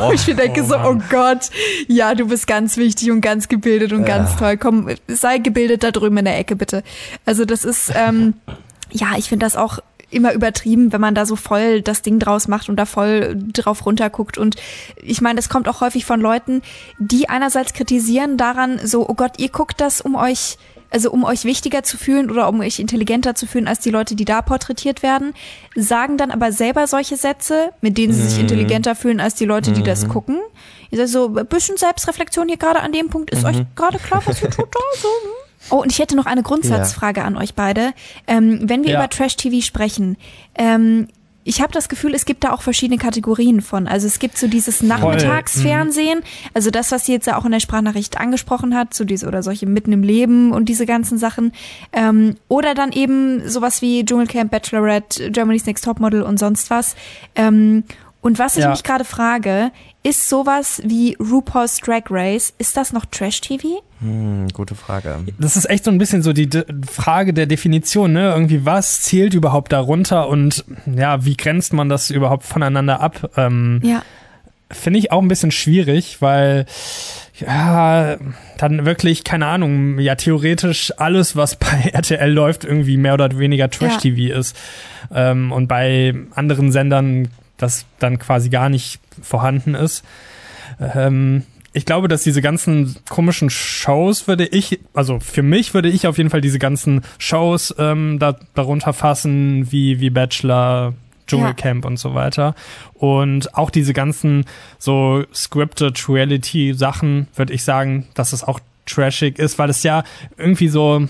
S1: so, wo ich mir denke so, oh Gott, ja, du bist ganz wichtig und ganz gebildet und ja. ganz toll. Komm, sei gebildet da drüben in der Ecke, bitte. Also das ist, ähm, ja, ich finde das auch immer übertrieben, wenn man da so voll das Ding draus macht und da voll drauf runterguckt. Und ich meine, das kommt auch häufig von Leuten, die einerseits kritisieren daran, so, oh Gott, ihr guckt das, um euch also um euch wichtiger zu fühlen oder um euch intelligenter zu fühlen als die Leute, die da porträtiert werden, sagen dann aber selber solche Sätze, mit denen sie sich mhm. intelligenter fühlen als die Leute, die mhm. das gucken. Ich sage so, ein bisschen Selbstreflexion hier gerade an dem Punkt. Ist mhm. euch gerade klar, was ihr tut da? So? Oh, und ich hätte noch eine Grundsatzfrage ja. an euch beide. Ähm, wenn wir ja. über Trash-TV sprechen, ähm, ich habe das Gefühl, es gibt da auch verschiedene Kategorien von. Also es gibt so dieses Nachmittagsfernsehen, mhm. also das, was sie jetzt ja auch in der Sprachnachricht angesprochen hat, so diese oder solche mitten im Leben und diese ganzen Sachen. Ähm, oder dann eben sowas wie Dschungelcamp, Bachelorette, Germany's Next Topmodel und sonst was. Ähm, und was ich ja. mich gerade frage, ist sowas wie RuPaul's Drag Race, ist das noch Trash-TV?
S2: Hm, gute Frage.
S3: Das ist echt so ein bisschen so die De Frage der Definition, ne? Irgendwie, was zählt überhaupt darunter und ja, wie grenzt man das überhaupt voneinander ab? Ähm, ja. Finde ich auch ein bisschen schwierig, weil ja, dann wirklich, keine Ahnung, ja, theoretisch alles, was bei RTL läuft, irgendwie mehr oder weniger Trash-TV ja. ist. Ähm, und bei anderen Sendern das dann quasi gar nicht vorhanden ist. Ähm, ich glaube, dass diese ganzen komischen Shows würde ich, also für mich würde ich auf jeden Fall diese ganzen Shows ähm, da, darunter fassen, wie, wie Bachelor, Dschungelcamp ja. und so weiter. Und auch diese ganzen so scripted Reality Sachen, würde ich sagen, dass es auch trashig ist, weil es ja irgendwie so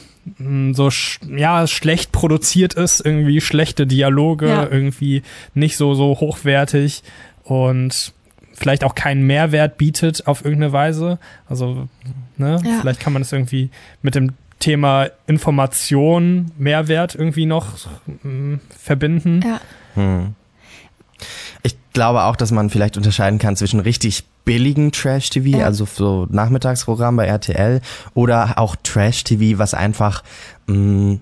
S3: so ja schlecht produziert ist, irgendwie schlechte Dialoge, ja. irgendwie nicht so so hochwertig und vielleicht auch keinen Mehrwert bietet auf irgendeine Weise. Also ne, ja. vielleicht kann man es irgendwie mit dem Thema Information, Mehrwert irgendwie noch mh, verbinden. Ja. Hm.
S2: Ich glaube auch, dass man vielleicht unterscheiden kann zwischen richtig billigen Trash-TV, ja. also so Nachmittagsprogramm bei RTL oder auch Trash-TV, was einfach mh, mm,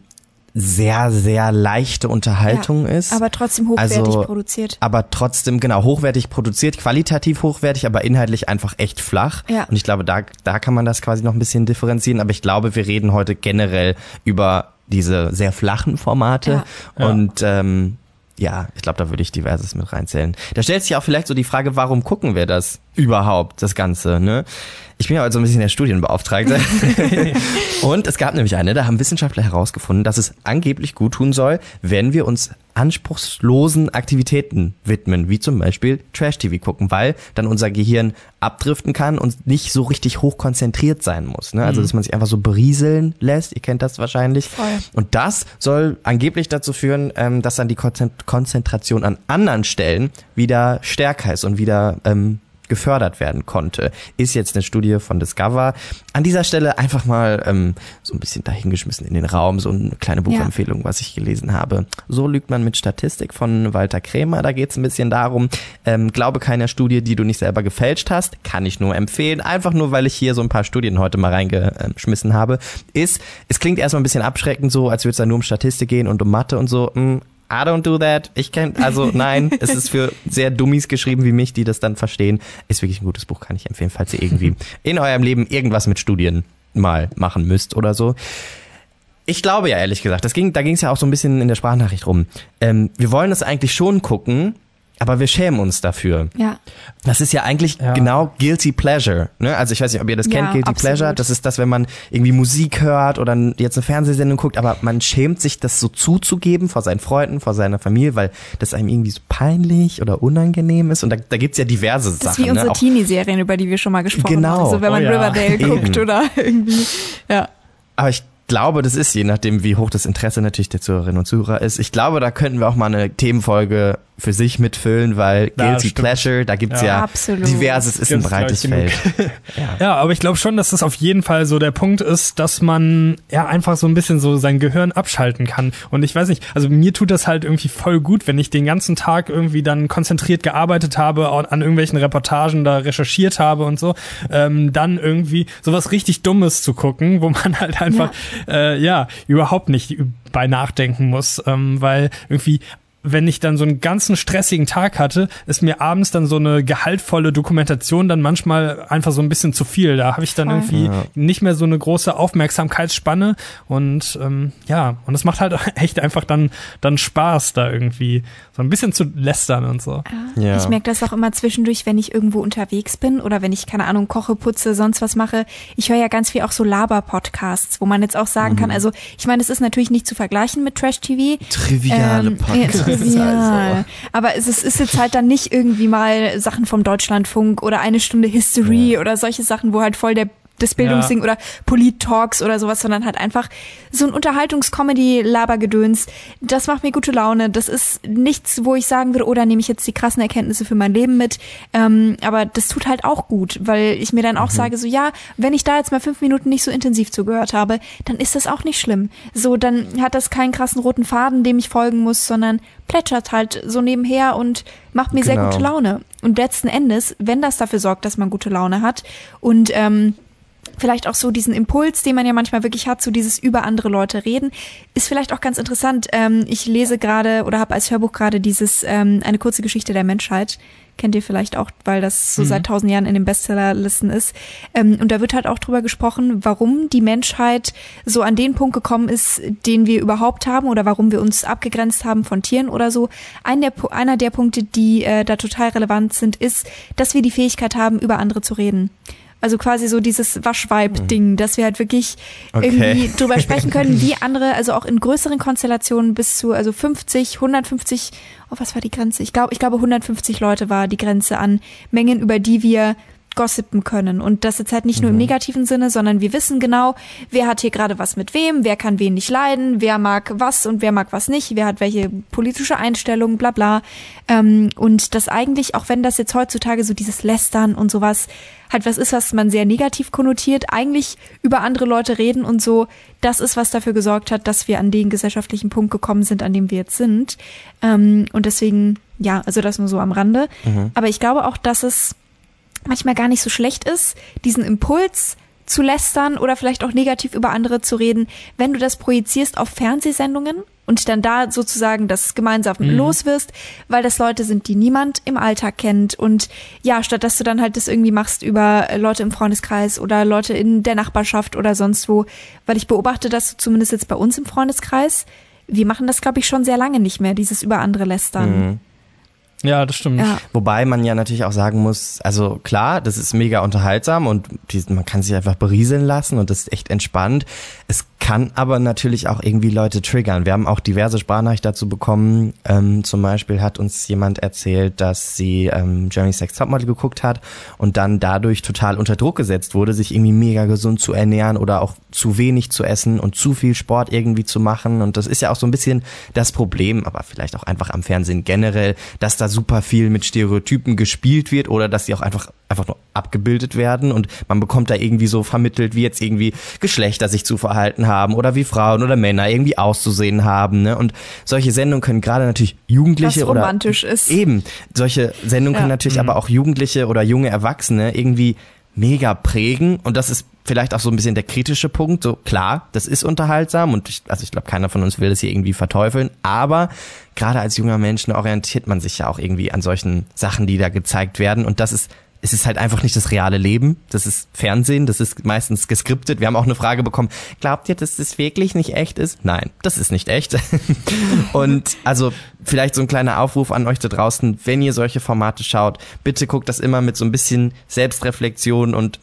S2: sehr, sehr leichte Unterhaltung ja, ist.
S1: Aber trotzdem hochwertig also, produziert.
S2: Aber trotzdem, genau, hochwertig produziert, qualitativ hochwertig, aber inhaltlich einfach echt flach. Ja. Und ich glaube, da, da kann man das quasi noch ein bisschen differenzieren. Aber ich glaube, wir reden heute generell über diese sehr flachen Formate. Ja. Und ähm, ja, ich glaube, da würde ich diverses mit reinzählen. Da stellt sich auch vielleicht so die Frage, warum gucken wir das? überhaupt das Ganze. Ne? Ich bin ja also ein bisschen der Studienbeauftragte. und es gab nämlich eine, da haben Wissenschaftler herausgefunden, dass es angeblich gut tun soll, wenn wir uns anspruchslosen Aktivitäten widmen, wie zum Beispiel Trash-TV gucken, weil dann unser Gehirn abdriften kann und nicht so richtig hoch konzentriert sein muss. Ne? Also, mhm. dass man sich einfach so berieseln lässt. Ihr kennt das wahrscheinlich. Voll. Und das soll angeblich dazu führen, ähm, dass dann die Konzentration an anderen Stellen wieder stärker ist und wieder ähm, gefördert werden konnte. Ist jetzt eine Studie von Discover. An dieser Stelle einfach mal ähm, so ein bisschen dahingeschmissen in den Raum, so eine kleine Buchempfehlung, ja. was ich gelesen habe. So lügt man mit Statistik von Walter Krämer. Da geht es ein bisschen darum, ähm, glaube keiner Studie, die du nicht selber gefälscht hast. Kann ich nur empfehlen. Einfach nur, weil ich hier so ein paar Studien heute mal reingeschmissen habe. Ist, es klingt erstmal ein bisschen abschreckend so, als würde es da nur um Statistik gehen und um Mathe und so. Hm, I don't do that. Ich kenne, also nein, es ist für sehr Dummies geschrieben wie mich, die das dann verstehen. Ist wirklich ein gutes Buch, kann ich empfehlen, falls ihr irgendwie in eurem Leben irgendwas mit Studien mal machen müsst oder so. Ich glaube ja ehrlich gesagt, das ging, da ging es ja auch so ein bisschen in der Sprachnachricht rum. Ähm, wir wollen das eigentlich schon gucken, aber wir schämen uns dafür.
S1: Ja.
S2: Das ist ja eigentlich ja. genau Guilty Pleasure. Ne? Also ich weiß nicht, ob ihr das kennt, ja, Guilty absolut. Pleasure. Das ist das, wenn man irgendwie Musik hört oder jetzt eine Fernsehsendung guckt, aber man schämt sich, das so zuzugeben vor seinen Freunden, vor seiner Familie, weil das einem irgendwie so peinlich oder unangenehm ist. Und da, da gibt's ja diverse
S1: das
S2: Sachen.
S1: Das ist wie unsere ne? Teenie-Serien, über die wir schon mal gesprochen
S2: genau.
S1: haben. Genau. Also wenn man oh, ja. Riverdale guckt oder irgendwie. Ja.
S2: Aber ich glaube, das ist, je nachdem, wie hoch das Interesse natürlich der Zuhörerinnen und Zuhörer ist. Ich glaube, da könnten wir auch mal eine Themenfolge für sich mitfüllen, weil ja, Guilty stimmt. Pleasure, da gibt's ja, ja diverses, ist Ganz ein breites Feld.
S3: ja. ja, aber ich glaube schon, dass das auf jeden Fall so der Punkt ist, dass man ja einfach so ein bisschen so sein Gehirn abschalten kann. Und ich weiß nicht, also mir tut das halt irgendwie voll gut, wenn ich den ganzen Tag irgendwie dann konzentriert gearbeitet habe, an irgendwelchen Reportagen da recherchiert habe und so, ähm, dann irgendwie sowas richtig Dummes zu gucken, wo man halt einfach ja, äh, ja überhaupt nicht bei nachdenken muss, ähm, weil irgendwie wenn ich dann so einen ganzen stressigen Tag hatte, ist mir abends dann so eine gehaltvolle Dokumentation dann manchmal einfach so ein bisschen zu viel. Da habe ich dann Voll. irgendwie ja. nicht mehr so eine große Aufmerksamkeitsspanne und ähm, ja, und es macht halt echt einfach dann dann Spaß da irgendwie so ein bisschen zu lästern und so.
S1: Ja. Ich merke das auch immer zwischendurch, wenn ich irgendwo unterwegs bin oder wenn ich keine Ahnung koche, putze, sonst was mache. Ich höre ja ganz viel auch so Laber-Podcasts, wo man jetzt auch sagen mhm. kann, also ich meine, es ist natürlich nicht zu vergleichen mit Trash-TV.
S2: Triviale ähm, Podcasts.
S1: Ja, aber es ist, ist jetzt halt dann nicht irgendwie mal Sachen vom Deutschlandfunk oder eine Stunde History ja. oder solche Sachen, wo halt voll der des Bildungsding ja. oder Polit-Talks oder sowas, sondern halt einfach so ein Unterhaltungs-Comedy-Labergedöns. Das macht mir gute Laune. Das ist nichts, wo ich sagen würde, oder oh, nehme ich jetzt die krassen Erkenntnisse für mein Leben mit. Ähm, aber das tut halt auch gut, weil ich mir dann auch mhm. sage, so ja, wenn ich da jetzt mal fünf Minuten nicht so intensiv zugehört habe, dann ist das auch nicht schlimm. So, dann hat das keinen krassen roten Faden, dem ich folgen muss, sondern plätschert halt so nebenher und macht mir genau. sehr gute Laune. Und letzten Endes, wenn das dafür sorgt, dass man gute Laune hat und ähm, vielleicht auch so diesen Impuls, den man ja manchmal wirklich hat, so dieses über andere Leute reden, ist vielleicht auch ganz interessant. Ähm, ich lese gerade oder habe als Hörbuch gerade dieses ähm, eine kurze Geschichte der Menschheit. Kennt ihr vielleicht auch, weil das so mhm. seit tausend Jahren in den Bestsellerlisten ist. Ähm, und da wird halt auch drüber gesprochen, warum die Menschheit so an den Punkt gekommen ist, den wir überhaupt haben oder warum wir uns abgegrenzt haben von Tieren oder so. Ein der, einer der Punkte, die äh, da total relevant sind, ist, dass wir die Fähigkeit haben, über andere zu reden. Also quasi so dieses Waschweib-Ding, dass wir halt wirklich okay. irgendwie drüber sprechen können, wie andere, also auch in größeren Konstellationen bis zu, also 50, 150, oh, was war die Grenze? Ich glaube, ich glaube 150 Leute war die Grenze an Mengen, über die wir gossipen können. Und das jetzt halt nicht nur im mhm. negativen Sinne, sondern wir wissen genau, wer hat hier gerade was mit wem, wer kann wen nicht leiden, wer mag was und wer mag was nicht, wer hat welche politische Einstellung, bla bla. Ähm, und das eigentlich, auch wenn das jetzt heutzutage so dieses Lästern und sowas halt was ist, was man sehr negativ konnotiert, eigentlich über andere Leute reden und so, das ist, was dafür gesorgt hat, dass wir an den gesellschaftlichen Punkt gekommen sind, an dem wir jetzt sind. Ähm, und deswegen, ja, also das nur so am Rande. Mhm. Aber ich glaube auch, dass es manchmal gar nicht so schlecht ist, diesen Impuls zu lästern oder vielleicht auch negativ über andere zu reden, wenn du das projizierst auf Fernsehsendungen und dann da sozusagen das gemeinsam mhm. loswirst, weil das Leute sind, die niemand im Alltag kennt und ja, statt dass du dann halt das irgendwie machst über Leute im Freundeskreis oder Leute in der Nachbarschaft oder sonst wo, weil ich beobachte das zumindest jetzt bei uns im Freundeskreis, wir machen das glaube ich schon sehr lange nicht mehr, dieses über andere lästern. Mhm.
S3: Ja, das stimmt. Ja.
S2: Wobei man ja natürlich auch sagen muss, also klar, das ist mega unterhaltsam und die, man kann sich einfach berieseln lassen und das ist echt entspannt. Es kann aber natürlich auch irgendwie Leute triggern. Wir haben auch diverse Sprachnachrichten dazu bekommen. Ähm, zum Beispiel hat uns jemand erzählt, dass sie ähm, Jeremy Sex Topmodel geguckt hat und dann dadurch total unter Druck gesetzt wurde, sich irgendwie mega gesund zu ernähren oder auch zu wenig zu essen und zu viel Sport irgendwie zu machen. Und das ist ja auch so ein bisschen das Problem, aber vielleicht auch einfach am Fernsehen generell, dass da super viel mit Stereotypen gespielt wird oder dass sie auch einfach einfach nur abgebildet werden und man bekommt da irgendwie so vermittelt, wie jetzt irgendwie Geschlechter sich zu verhalten haben oder wie Frauen oder Männer irgendwie auszusehen haben. Ne? Und solche Sendungen können gerade natürlich Jugendliche
S1: Was romantisch oder ist.
S2: eben solche Sendungen ja. können natürlich mhm. aber auch Jugendliche oder junge Erwachsene irgendwie mega prägen und das ist vielleicht auch so ein bisschen der kritische Punkt. So klar, das ist unterhaltsam und ich, also ich glaube, keiner von uns will das hier irgendwie verteufeln, aber gerade als junger Mensch orientiert man sich ja auch irgendwie an solchen Sachen, die da gezeigt werden und das ist es ist halt einfach nicht das reale Leben. Das ist Fernsehen, das ist meistens geskriptet. Wir haben auch eine Frage bekommen, glaubt ihr, dass das wirklich nicht echt ist? Nein, das ist nicht echt. und also vielleicht so ein kleiner Aufruf an euch da draußen, wenn ihr solche Formate schaut, bitte guckt das immer mit so ein bisschen Selbstreflexion und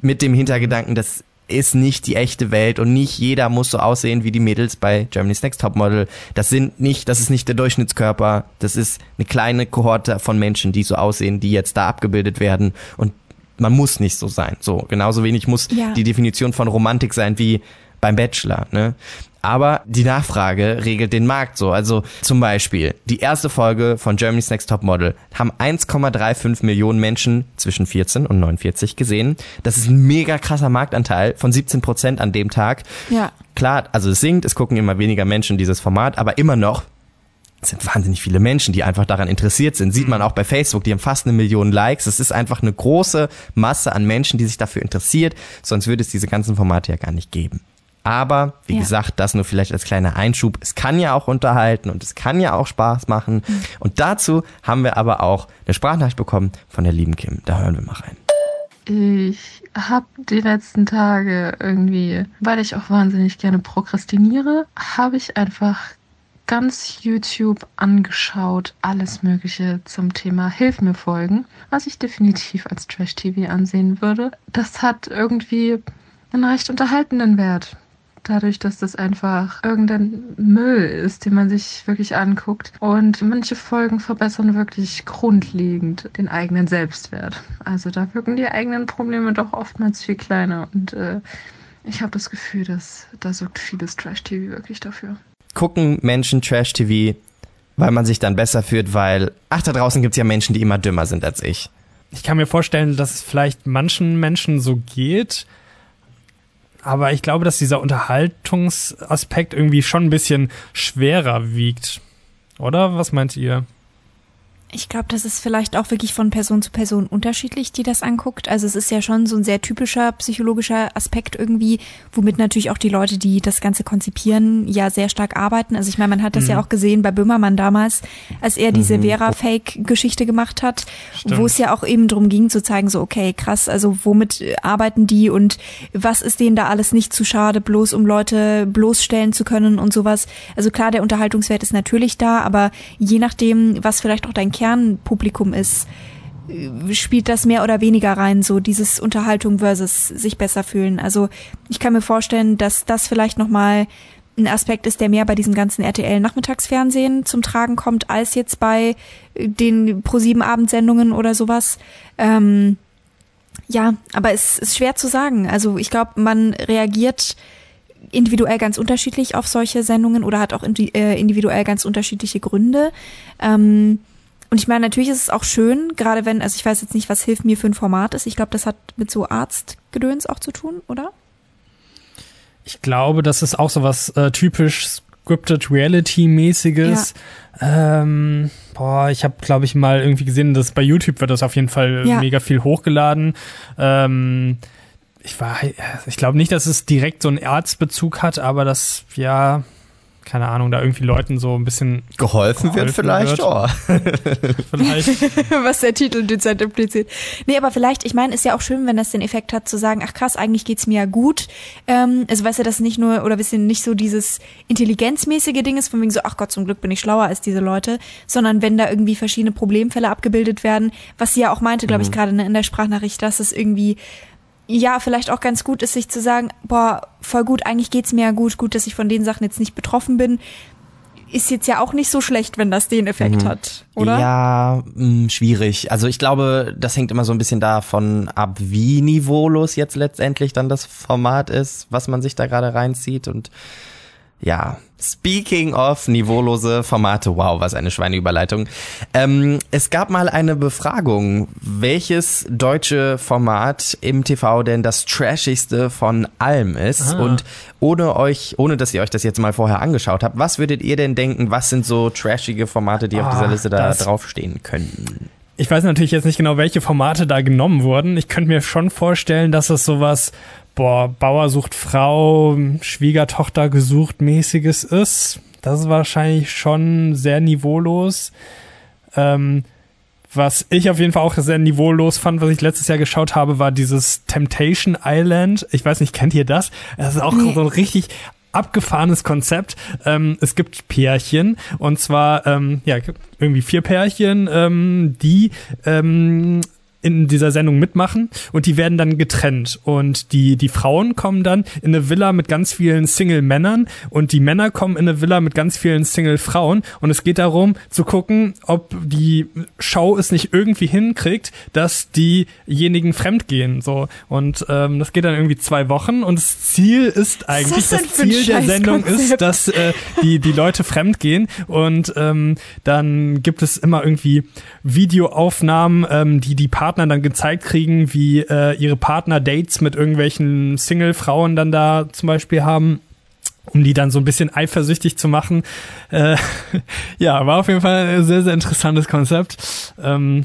S2: mit dem Hintergedanken, dass ist nicht die echte Welt und nicht jeder muss so aussehen wie die Mädels bei Germany's Next Topmodel. Das sind nicht, das ist nicht der Durchschnittskörper. Das ist eine kleine Kohorte von Menschen, die so aussehen, die jetzt da abgebildet werden und man muss nicht so sein. So, genauso wenig muss ja. die Definition von Romantik sein wie beim Bachelor. Ne? Aber die Nachfrage regelt den Markt so. Also zum Beispiel die erste Folge von Germany's Next Top Model haben 1,35 Millionen Menschen zwischen 14 und 49 gesehen. Das ist ein mega krasser Marktanteil von 17 Prozent an dem Tag.
S1: Ja.
S2: Klar, also es sinkt, es gucken immer weniger Menschen dieses Format, aber immer noch es sind wahnsinnig viele Menschen, die einfach daran interessiert sind. Sieht man auch bei Facebook, die haben fast eine Million Likes. Es ist einfach eine große Masse an Menschen, die sich dafür interessiert. Sonst würde es diese ganzen Formate ja gar nicht geben. Aber wie ja. gesagt, das nur vielleicht als kleiner Einschub. Es kann ja auch unterhalten und es kann ja auch Spaß machen. Mhm. Und dazu haben wir aber auch eine Sprachnachricht bekommen von der lieben Kim. Da hören wir mal rein.
S5: Ich habe die letzten Tage irgendwie, weil ich auch wahnsinnig gerne prokrastiniere, habe ich einfach ganz YouTube angeschaut, alles Mögliche zum Thema Hilf mir folgen, was ich definitiv als Trash-TV ansehen würde. Das hat irgendwie einen recht unterhaltenden Wert dadurch, dass das einfach irgendein Müll ist, den man sich wirklich anguckt. Und manche Folgen verbessern wirklich grundlegend den eigenen Selbstwert. Also da wirken die eigenen Probleme doch oftmals viel kleiner. Und äh, ich habe das Gefühl, dass da sorgt vieles Trash-TV wirklich dafür.
S2: Gucken Menschen Trash-TV, weil man sich dann besser fühlt, weil, ach, da draußen gibt es ja Menschen, die immer dümmer sind als ich.
S3: Ich kann mir vorstellen, dass es vielleicht manchen Menschen so geht, aber ich glaube, dass dieser Unterhaltungsaspekt irgendwie schon ein bisschen schwerer wiegt. Oder? Was meint ihr?
S1: Ich glaube, das ist vielleicht auch wirklich von Person zu Person unterschiedlich, die das anguckt. Also es ist ja schon so ein sehr typischer psychologischer Aspekt irgendwie, womit natürlich auch die Leute, die das Ganze konzipieren, ja sehr stark arbeiten. Also ich meine, man hat das mhm. ja auch gesehen bei Böhmermann damals, als er diese mhm. Vera-Fake-Geschichte gemacht hat, wo es ja auch eben drum ging zu zeigen, so okay, krass, also womit arbeiten die und was ist denen da alles nicht zu schade, bloß um Leute bloßstellen zu können und sowas. Also klar, der Unterhaltungswert ist natürlich da, aber je nachdem, was vielleicht auch dein Kernpublikum ist, spielt das mehr oder weniger rein, so dieses Unterhaltung versus sich besser fühlen. Also ich kann mir vorstellen, dass das vielleicht nochmal ein Aspekt ist, der mehr bei diesem ganzen RTL-Nachmittagsfernsehen zum Tragen kommt, als jetzt bei den Pro-7-Abendsendungen oder sowas. Ähm, ja, aber es ist schwer zu sagen. Also ich glaube, man reagiert individuell ganz unterschiedlich auf solche Sendungen oder hat auch äh, individuell ganz unterschiedliche Gründe. Ähm, und ich meine, natürlich ist es auch schön, gerade wenn, also ich weiß jetzt nicht, was hilft mir für ein Format ist. Ich glaube, das hat mit so Arztgedöns auch zu tun, oder?
S3: Ich glaube, das ist auch so was äh, typisch scripted Reality-mäßiges. Ja. Ähm, boah, ich habe, glaube ich, mal irgendwie gesehen, dass bei YouTube wird das auf jeden Fall ja. mega viel hochgeladen. Ähm, ich war, ich glaube nicht, dass es direkt so einen Arztbezug hat, aber das, ja, keine Ahnung, da irgendwie Leuten so ein bisschen
S2: geholfen, wird vielleicht.
S3: wird.
S2: Oh.
S3: vielleicht.
S1: was der Titel dezent impliziert. Nee, aber vielleicht, ich meine, ist ja auch schön, wenn das den Effekt hat, zu sagen, ach krass, eigentlich geht's mir ja gut. Ähm, also weißt du, das nicht nur, oder bisschen nicht so dieses intelligenzmäßige Ding ist, von wegen so, ach Gott, zum Glück bin ich schlauer als diese Leute, sondern wenn da irgendwie verschiedene Problemfälle abgebildet werden, was sie ja auch meinte, glaube ich, gerade ne, in der Sprachnachricht, dass es irgendwie ja, vielleicht auch ganz gut ist, sich zu sagen, boah, voll gut, eigentlich geht's mir ja gut, gut, dass ich von den Sachen jetzt nicht betroffen bin. Ist jetzt ja auch nicht so schlecht, wenn das den Effekt
S2: Mhm.
S1: hat, oder?
S2: Ja, mh, schwierig. Also ich glaube, das hängt immer so ein bisschen davon ab, wie niveaulos jetzt letztendlich dann das Format ist, was man sich da gerade reinzieht und ja, speaking of niveaulose Formate, wow, was eine Schweineüberleitung. Ähm, es gab mal eine Befragung, welches deutsche Format im TV denn das trashigste von allem ist.
S3: Ah.
S2: Und ohne euch, ohne dass ihr euch das jetzt mal vorher angeschaut habt, was würdet ihr denn denken, was sind so trashige Formate, die auf
S3: Ah,
S2: dieser Liste da draufstehen könnten?
S3: Ich weiß natürlich jetzt nicht genau, welche Formate da genommen wurden. Ich könnte mir schon vorstellen, dass es sowas, boah, Bauer sucht Frau, Schwiegertochter gesucht mäßiges ist. Das ist wahrscheinlich schon sehr niveaulos. Ähm, was ich auf jeden Fall auch sehr niveaulos fand, was ich letztes Jahr geschaut habe, war dieses Temptation Island. Ich weiß nicht, kennt ihr das? Das ist auch
S1: Nee.
S3: so ein richtig abgefahrenes Konzept. Ähm, es gibt Pärchen und zwar ähm, ja irgendwie vier Pärchen, ähm, die ähm, in dieser Sendung mitmachen und die werden dann getrennt. Und die die Frauen kommen dann in eine Villa mit ganz vielen Single Männern und die Männer kommen in eine Villa mit ganz vielen Single Frauen und es geht darum zu gucken, ob die Show es nicht irgendwie hinkriegt, dass diejenigen fremdgehen so. Und ähm, das geht dann irgendwie zwei Wochen und das Ziel ist eigentlich
S1: das
S3: Ziel der Sendung ist, dass äh, die die Leute fremdgehen. Und ähm, dann gibt es immer irgendwie Videoaufnahmen, ähm, die die Partner dann gezeigt kriegen, wie äh, ihre Partner Dates mit irgendwelchen Single-Frauen dann da zum Beispiel haben um die dann so ein bisschen eifersüchtig zu machen. Äh, ja, war auf jeden Fall ein sehr, sehr interessantes Konzept. Ähm,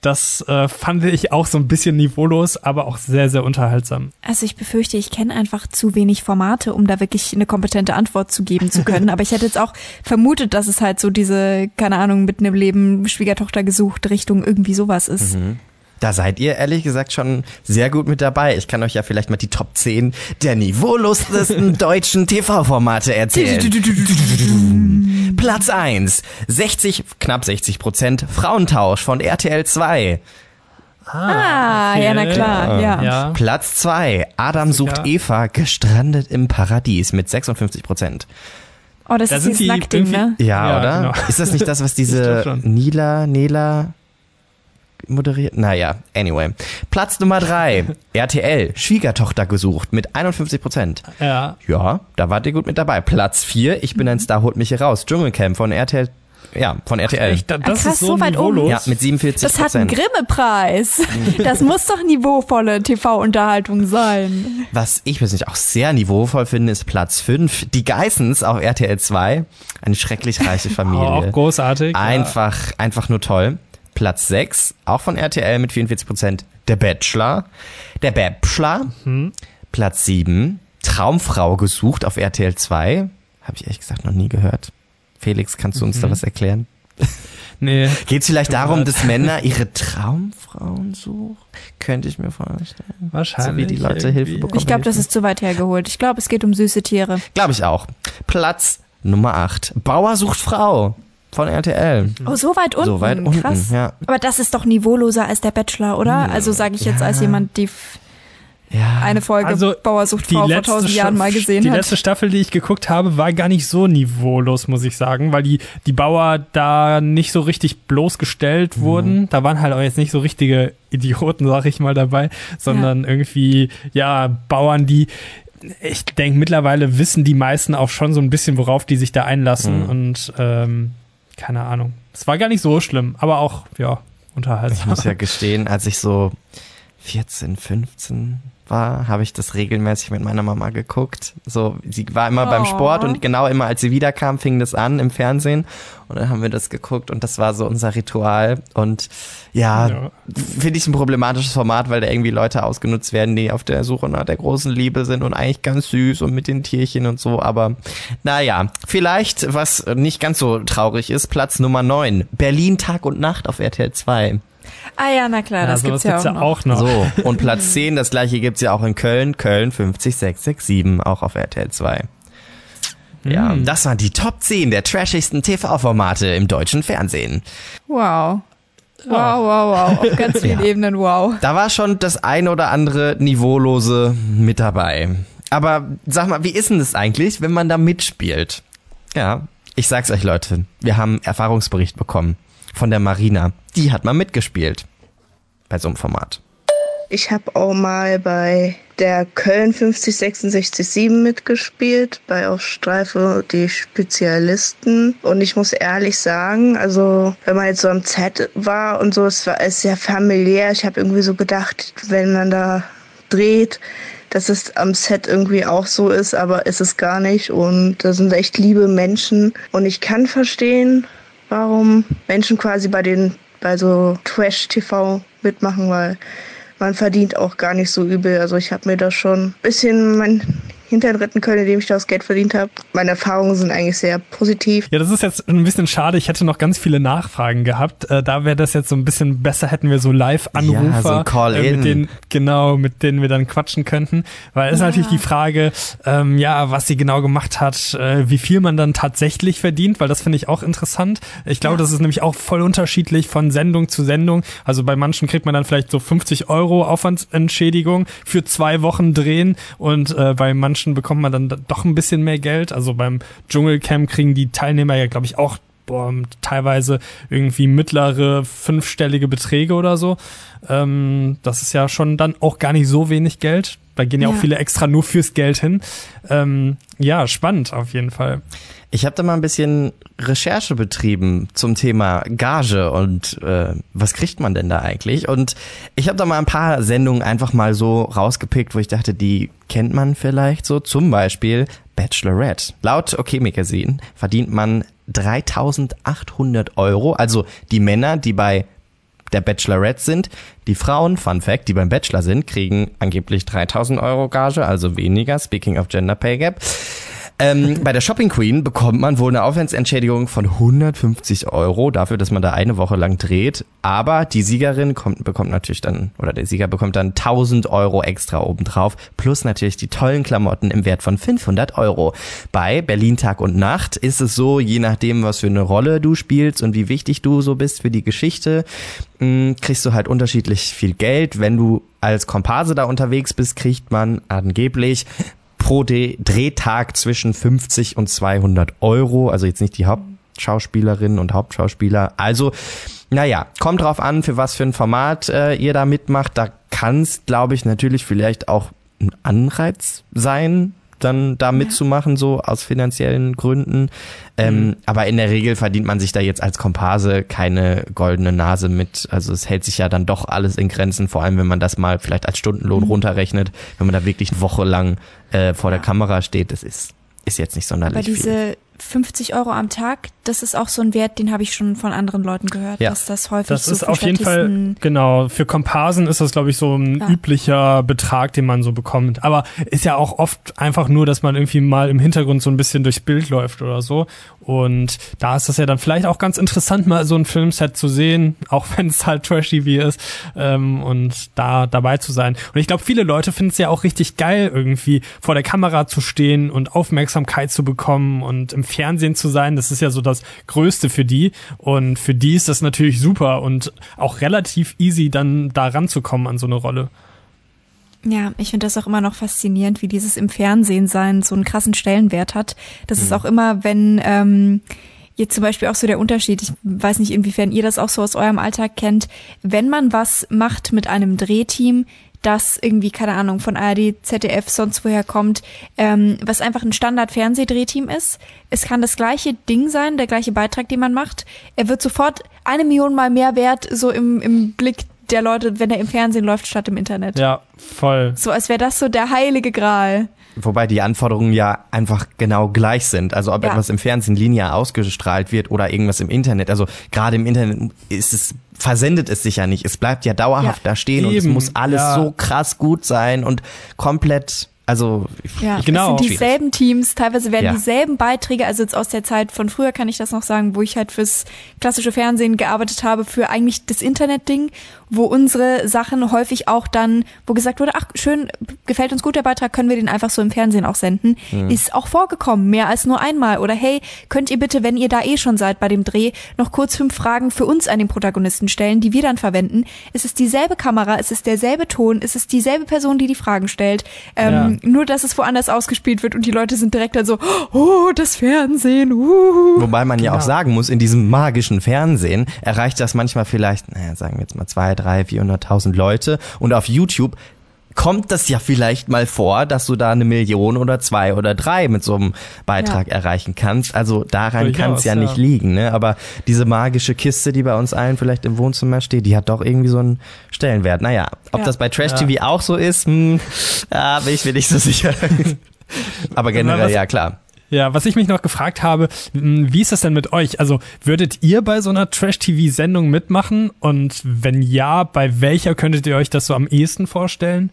S3: das äh, fand ich auch so ein bisschen niveaulos, aber auch sehr, sehr unterhaltsam.
S1: Also ich befürchte, ich kenne einfach zu wenig Formate, um da wirklich eine kompetente Antwort zu geben zu können. Aber ich hätte jetzt auch vermutet, dass es halt so diese, keine Ahnung, mitten im Leben Schwiegertochter gesucht Richtung irgendwie sowas ist.
S2: Da seid ihr ehrlich gesagt schon sehr gut mit dabei. Ich kann euch ja vielleicht mal die Top 10 der niveaulosesten deutschen TV-Formate erzählen. Platz 1. 60, knapp 60 Prozent Frauentausch von RTL 2.
S1: Ah, ja, na klar, ja.
S3: ja.
S2: Platz 2. Adam sucht
S3: Ja.
S2: Eva gestrandet im Paradies mit 56 Prozent.
S1: Oh, das
S3: Da
S1: ist dieses
S3: die
S1: Nackding, ne?
S2: Ja,
S3: Ja,
S2: oder?
S3: genau.
S2: Ist das nicht das, was diese. Nila, Nela moderiert? Naja, anyway. Platz Nummer 3. RTL, Schwiegertochter gesucht mit 51 Prozent.
S3: Ja.
S2: Ja, da wart ihr gut mit dabei. Platz 4, ich bin ein Star, holt mich hier raus. Dschungelcamp von RTL. Ja, von RTL.
S3: Echt, da- das
S1: krass,
S3: ist so,
S1: so weit oben.
S3: niveaulos.
S2: Ja, mit 47
S1: Das hat einen. Grimme-Preis. Das muss doch niveauvolle TV-Unterhaltung sein.
S2: Was ich persönlich auch sehr niveauvoll finde, ist Platz 5. Die Geissens auf RTL 2. Eine schrecklich reiche Familie.
S3: auch großartig.
S2: Einfach, einfach nur toll. Platz 6, auch von RTL mit 44 Prozent. Der Bachelor. Der Bachelor.
S3: Mhm.
S2: Platz 7, Traumfrau gesucht auf RTL 2. Habe ich ehrlich gesagt noch nie gehört. Felix, kannst du uns
S3: Mhm.
S2: da was erklären?
S3: Nee.
S2: Geht es vielleicht darum, dass Männer ihre Traumfrauen suchen? Könnte ich mir vorstellen.
S3: Wahrscheinlich.
S2: So wie die Leute
S3: irgendwie.
S2: Hilfe bekommen.
S1: Ich glaube, das ist zu weit hergeholt. Ich glaube, es geht um süße Tiere.
S2: Glaube ich auch. Platz Nummer 8, Bauer sucht Frau von RTL.
S1: Oh, so weit unten.
S2: So weit unten,
S1: Krass.
S2: ja.
S1: Aber das ist doch niveauloser als der Bachelor, oder? Also sage ich jetzt
S2: Ja.
S1: als jemand, die
S2: Ja.
S1: eine Folge
S3: Also,
S1: Bauer sucht Frau vor tausend Jahren mal gesehen
S3: die
S1: hat.
S3: letzte Staffel, die ich geguckt habe, war gar nicht so niveaulos, muss ich sagen, weil die, die Bauer da nicht so richtig bloßgestellt
S2: Mhm.
S3: wurden. Da waren halt auch jetzt nicht so richtige Idioten, sag ich mal, dabei, sondern irgendwie, ja, Bauern, die ich denke, mittlerweile wissen die meisten auch schon so ein bisschen, worauf die sich da einlassen
S2: Mhm.
S3: und ähm, keine Ahnung. Es war gar nicht so schlimm, aber auch, ja,
S2: Ich
S3: unterhaltsam.
S2: muss ja gestehen, als ich so 14, 15 war, habe ich das regelmäßig mit meiner Mama geguckt. So, sie war immer
S1: Oh.
S2: beim Sport und genau immer als sie wiederkam, fing das an im Fernsehen und dann haben wir das geguckt und das war so unser Ritual und ja,
S3: Ja.
S2: finde ich ein problematisches Format, weil da irgendwie Leute ausgenutzt werden, die auf der Suche nach der großen Liebe sind und eigentlich ganz süß und mit den Tierchen und so, aber naja, vielleicht, was nicht ganz so traurig ist, Platz Nummer 9, Berlin Tag und Nacht auf RTL 2.
S1: Ah ja, na klar,
S3: Ja,
S1: das
S3: sowas
S1: gibt's ja auch noch.
S3: noch.
S2: So, und Platz 10, das gleiche gibt's ja auch in Köln, Köln 50667, auch auf RTL 2. Ja,
S3: Hm.
S2: das waren die Top 10 der trashigsten TV-Formate im deutschen Fernsehen.
S1: Wow. Wow, wow, wow. Auf ganz vielen Ebenen wow.
S2: Da war schon das ein oder andere Niveaulose mit dabei. Aber sag mal, wie ist denn das eigentlich, wenn man da mitspielt? Ja, ich sag's euch Leute, wir haben einen Erfahrungsbericht bekommen von der Marina. Die hat mal mitgespielt bei so einem Format.
S6: Ich habe auch mal bei der Köln 50667 mitgespielt, bei Auf Streife die Spezialisten. Und ich muss ehrlich sagen, also wenn man jetzt so am Set war und so, es war es sehr familiär. Ich habe irgendwie so gedacht, wenn man da dreht, dass es am Set irgendwie auch so ist, aber ist es gar nicht. Und da sind echt liebe Menschen. Und ich kann verstehen, warum Menschen quasi bei den bei so Trash-TV mitmachen, weil man verdient auch gar nicht so übel. Also ich habe mir da schon ein bisschen mein Hintern retten können, indem ich das Geld verdient habe. Meine Erfahrungen sind eigentlich sehr positiv.
S3: Ja, das ist jetzt ein bisschen schade. Ich hätte noch ganz viele Nachfragen gehabt. Äh, da wäre das jetzt so ein bisschen besser, hätten wir so Live-Anrufer,
S2: Ja, so ein Call-in.
S3: äh, mit denen genau, mit denen wir dann quatschen könnten. Weil es ist natürlich die Frage, ähm, ja, was sie genau gemacht hat, äh, wie viel man dann tatsächlich verdient, weil das finde ich auch interessant. Ich glaube, das ist nämlich auch voll unterschiedlich von Sendung zu Sendung. Also bei manchen kriegt man dann vielleicht so 50 Euro Aufwandsentschädigung für zwei Wochen drehen und äh, bei manchen bekommt man dann doch ein bisschen mehr Geld. Also beim Dschungelcamp kriegen die Teilnehmer ja, glaube ich, auch boah, teilweise irgendwie mittlere fünfstellige Beträge oder so. Ähm, das ist ja schon dann auch gar nicht so wenig Geld. Da gehen ja, auch
S1: Ja.
S3: viele extra nur fürs Geld hin. Ähm, ja, spannend auf jeden Fall.
S2: Ich habe da mal ein bisschen Recherche betrieben zum Thema Gage und äh, was kriegt man denn da eigentlich? Und ich habe da mal ein paar Sendungen einfach mal so rausgepickt, wo ich dachte, die kennt man vielleicht so. Zum Beispiel Bachelorette. Laut OK Magazine verdient man 3.800 Euro. Also die Männer, die bei der Bachelorette sind. Die Frauen, Fun Fact, die beim Bachelor sind, kriegen angeblich 3000 Euro Gage, also weniger. Speaking of Gender Pay Gap. Ähm, bei der Shopping Queen bekommt man wohl eine Aufwandsentschädigung von 150 Euro dafür, dass man da eine Woche lang dreht. Aber die Siegerin kommt, bekommt natürlich dann, oder der Sieger bekommt dann 1000 Euro extra obendrauf. Plus natürlich die tollen Klamotten im Wert von 500 Euro. Bei Berlin Tag und Nacht ist es so, je nachdem, was für eine Rolle du spielst und wie wichtig du so bist für die Geschichte, mh, kriegst du halt unterschiedlich viel Geld. Wenn du als Komparse da unterwegs bist, kriegt man angeblich pro De Drehtag zwischen 50 und 200 Euro. Also jetzt nicht die Hauptschauspielerinnen und Hauptschauspieler. Also, naja, kommt drauf an, für was für ein Format äh, ihr da mitmacht. Da kann es, glaube ich, natürlich vielleicht auch ein Anreiz sein, dann da mitzumachen, so aus finanziellen Gründen. Ähm, Aber in der Regel verdient man sich da jetzt als Komparse keine goldene Nase mit. Also es hält sich ja dann doch alles in Grenzen, vor allem wenn man das mal vielleicht als Stundenlohn runterrechnet, wenn man da wirklich eine Woche lang äh, vor der Kamera steht. Das ist, ist jetzt nicht sonderlich
S1: Aber
S2: viel.
S1: Diese 50 Euro am Tag, das ist auch so ein Wert, den habe ich schon von anderen Leuten gehört,
S2: Ja.
S1: dass das häufig
S3: Das
S1: so
S3: ist auf jeden Fall, genau, für Komparsen ist das, glaube ich, so ein
S1: Ja.
S3: üblicher Betrag, den man so bekommt. Aber ist ja auch oft einfach nur, dass man irgendwie mal im Hintergrund so ein bisschen durchs Bild läuft oder so. Und da ist das ja dann vielleicht auch ganz interessant, mal so ein Filmset zu sehen, auch wenn es halt Trash-TV ist, ähm, und da dabei zu sein. Und ich glaube, viele Leute finden es ja auch richtig geil, irgendwie vor der Kamera zu stehen und Aufmerksamkeit zu bekommen und im Fernsehen zu sein. Das ist ja so das Größte für die. Und für die ist das natürlich super und auch relativ easy, dann da ranzukommen an so eine Rolle.
S1: Ja, ich finde das auch immer noch faszinierend, wie dieses im Fernsehen sein so einen krassen Stellenwert hat. Das ist auch immer, wenn ähm, jetzt zum Beispiel auch so der Unterschied, ich weiß nicht, inwiefern ihr das auch so aus eurem Alltag kennt, wenn man was macht mit einem Drehteam, das irgendwie, keine Ahnung, von ARD, ZDF, sonst woher kommt, ähm, was einfach ein Standard-Fernsehdrehteam ist. Es kann das gleiche Ding sein, der gleiche Beitrag, den man macht. Er wird sofort eine Million mal mehr wert, so im, im Blick der Leute, wenn er im Fernsehen läuft statt im Internet.
S3: Ja, voll.
S1: So als wäre das so der heilige Gral.
S2: Wobei die Anforderungen ja einfach genau gleich sind. Also ob
S1: Ja.
S2: etwas im Fernsehen linear ausgestrahlt wird oder irgendwas im Internet. Also gerade im Internet ist es, versendet es sich ja nicht. Es bleibt ja dauerhaft
S1: Ja.
S2: da stehen und es
S3: Eben,
S2: muss alles
S3: ja.
S2: so krass gut sein und komplett, also
S1: Ja,
S3: Genau.
S1: es sind dieselben Teams, teilweise werden
S2: Ja.
S1: dieselben Beiträge, also jetzt aus der Zeit von früher kann ich das noch sagen, wo ich halt fürs klassische Fernsehen gearbeitet habe, für eigentlich das Internetding, wo unsere Sachen häufig auch dann, wo gesagt wurde, ach schön, gefällt uns gut der Beitrag, können wir den einfach so im Fernsehen auch senden, ist auch vorgekommen, mehr als nur einmal. Oder hey, könnt ihr bitte, wenn ihr da eh schon seid bei dem Dreh, noch kurz fünf Fragen für uns an den Protagonisten stellen, die wir dann verwenden. Es ist dieselbe Kamera, es ist derselbe Ton, es ist dieselbe Person, die die Fragen stellt. Ähm, Nur, dass es woanders ausgespielt wird und die Leute sind direkt dann so, oh, das Fernsehen, uh.
S2: Wobei man ja auch
S3: Genau.
S2: sagen muss, in diesem magischen Fernsehen erreicht das manchmal vielleicht, naja, sagen wir jetzt mal zwei, drei, vierhunderttausend Leute und auf YouTube kommt das ja vielleicht mal vor, dass du da eine Million oder zwei oder drei mit so einem Beitrag erreichen kannst. Also daran kann es ja,
S3: ja.
S2: nicht liegen, ne? Aber diese magische Kiste, die bei uns allen vielleicht im Wohnzimmer steht, die hat doch irgendwie so einen Stellenwert. Naja, ob
S1: Ja.
S2: das bei Trash
S3: Ja.
S2: TV auch so ist, hm, da bin ich mir nicht so sicher. Aber generell,
S3: was-
S2: ja klar.
S3: Ja, was ich mich noch gefragt habe, m, wie ist das denn mit euch? Also würdet ihr bei so einer Trash-TV-Sendung mitmachen? Und wenn ja, bei welcher könntet ihr euch das so am ehesten vorstellen?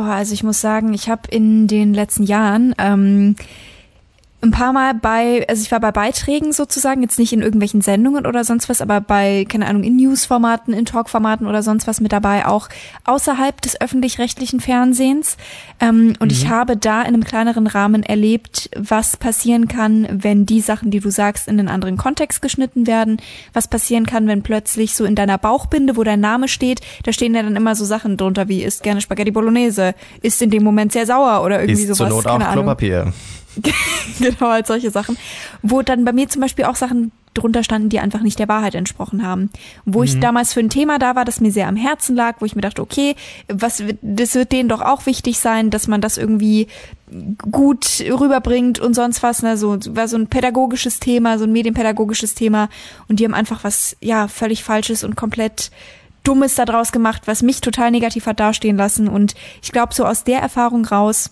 S1: Boah, also ich muss sagen, ich habe in den letzten Jahren ähm, ein paar Mal bei, also ich war bei Beiträgen sozusagen, jetzt nicht in irgendwelchen Sendungen oder sonst was, aber bei, keine Ahnung, in News-Formaten, in Talk-Formaten oder sonst was mit dabei, auch außerhalb des öffentlich-rechtlichen Fernsehens. Ähm, und ich habe da in einem kleineren Rahmen erlebt, was passieren kann, wenn die Sachen, die du sagst, in einen anderen Kontext geschnitten werden, was passieren kann, wenn plötzlich so in deiner Bauchbinde, wo dein Name steht, da stehen ja dann immer so Sachen drunter wie isst gerne Spaghetti Bolognese, ist in dem Moment sehr sauer oder irgendwie
S2: Ist
S1: sowas.
S2: zur Not auch
S1: Ahnung. Genau, als solche Sachen. Wo dann bei mir zum Beispiel auch Sachen drunter standen, die einfach nicht der Wahrheit entsprochen haben. Wo ich damals für ein Thema da war, das mir sehr am Herzen lag, wo ich mir dachte, okay, was das wird denen doch auch wichtig sein, dass man das irgendwie gut rüberbringt und sonst was, ne, so, war so ein pädagogisches Thema, so ein medienpädagogisches Thema und die haben einfach was, ja, völlig falsches und komplett Dummes daraus gemacht, was mich total negativ hat dastehen lassen und ich glaube, so aus der Erfahrung raus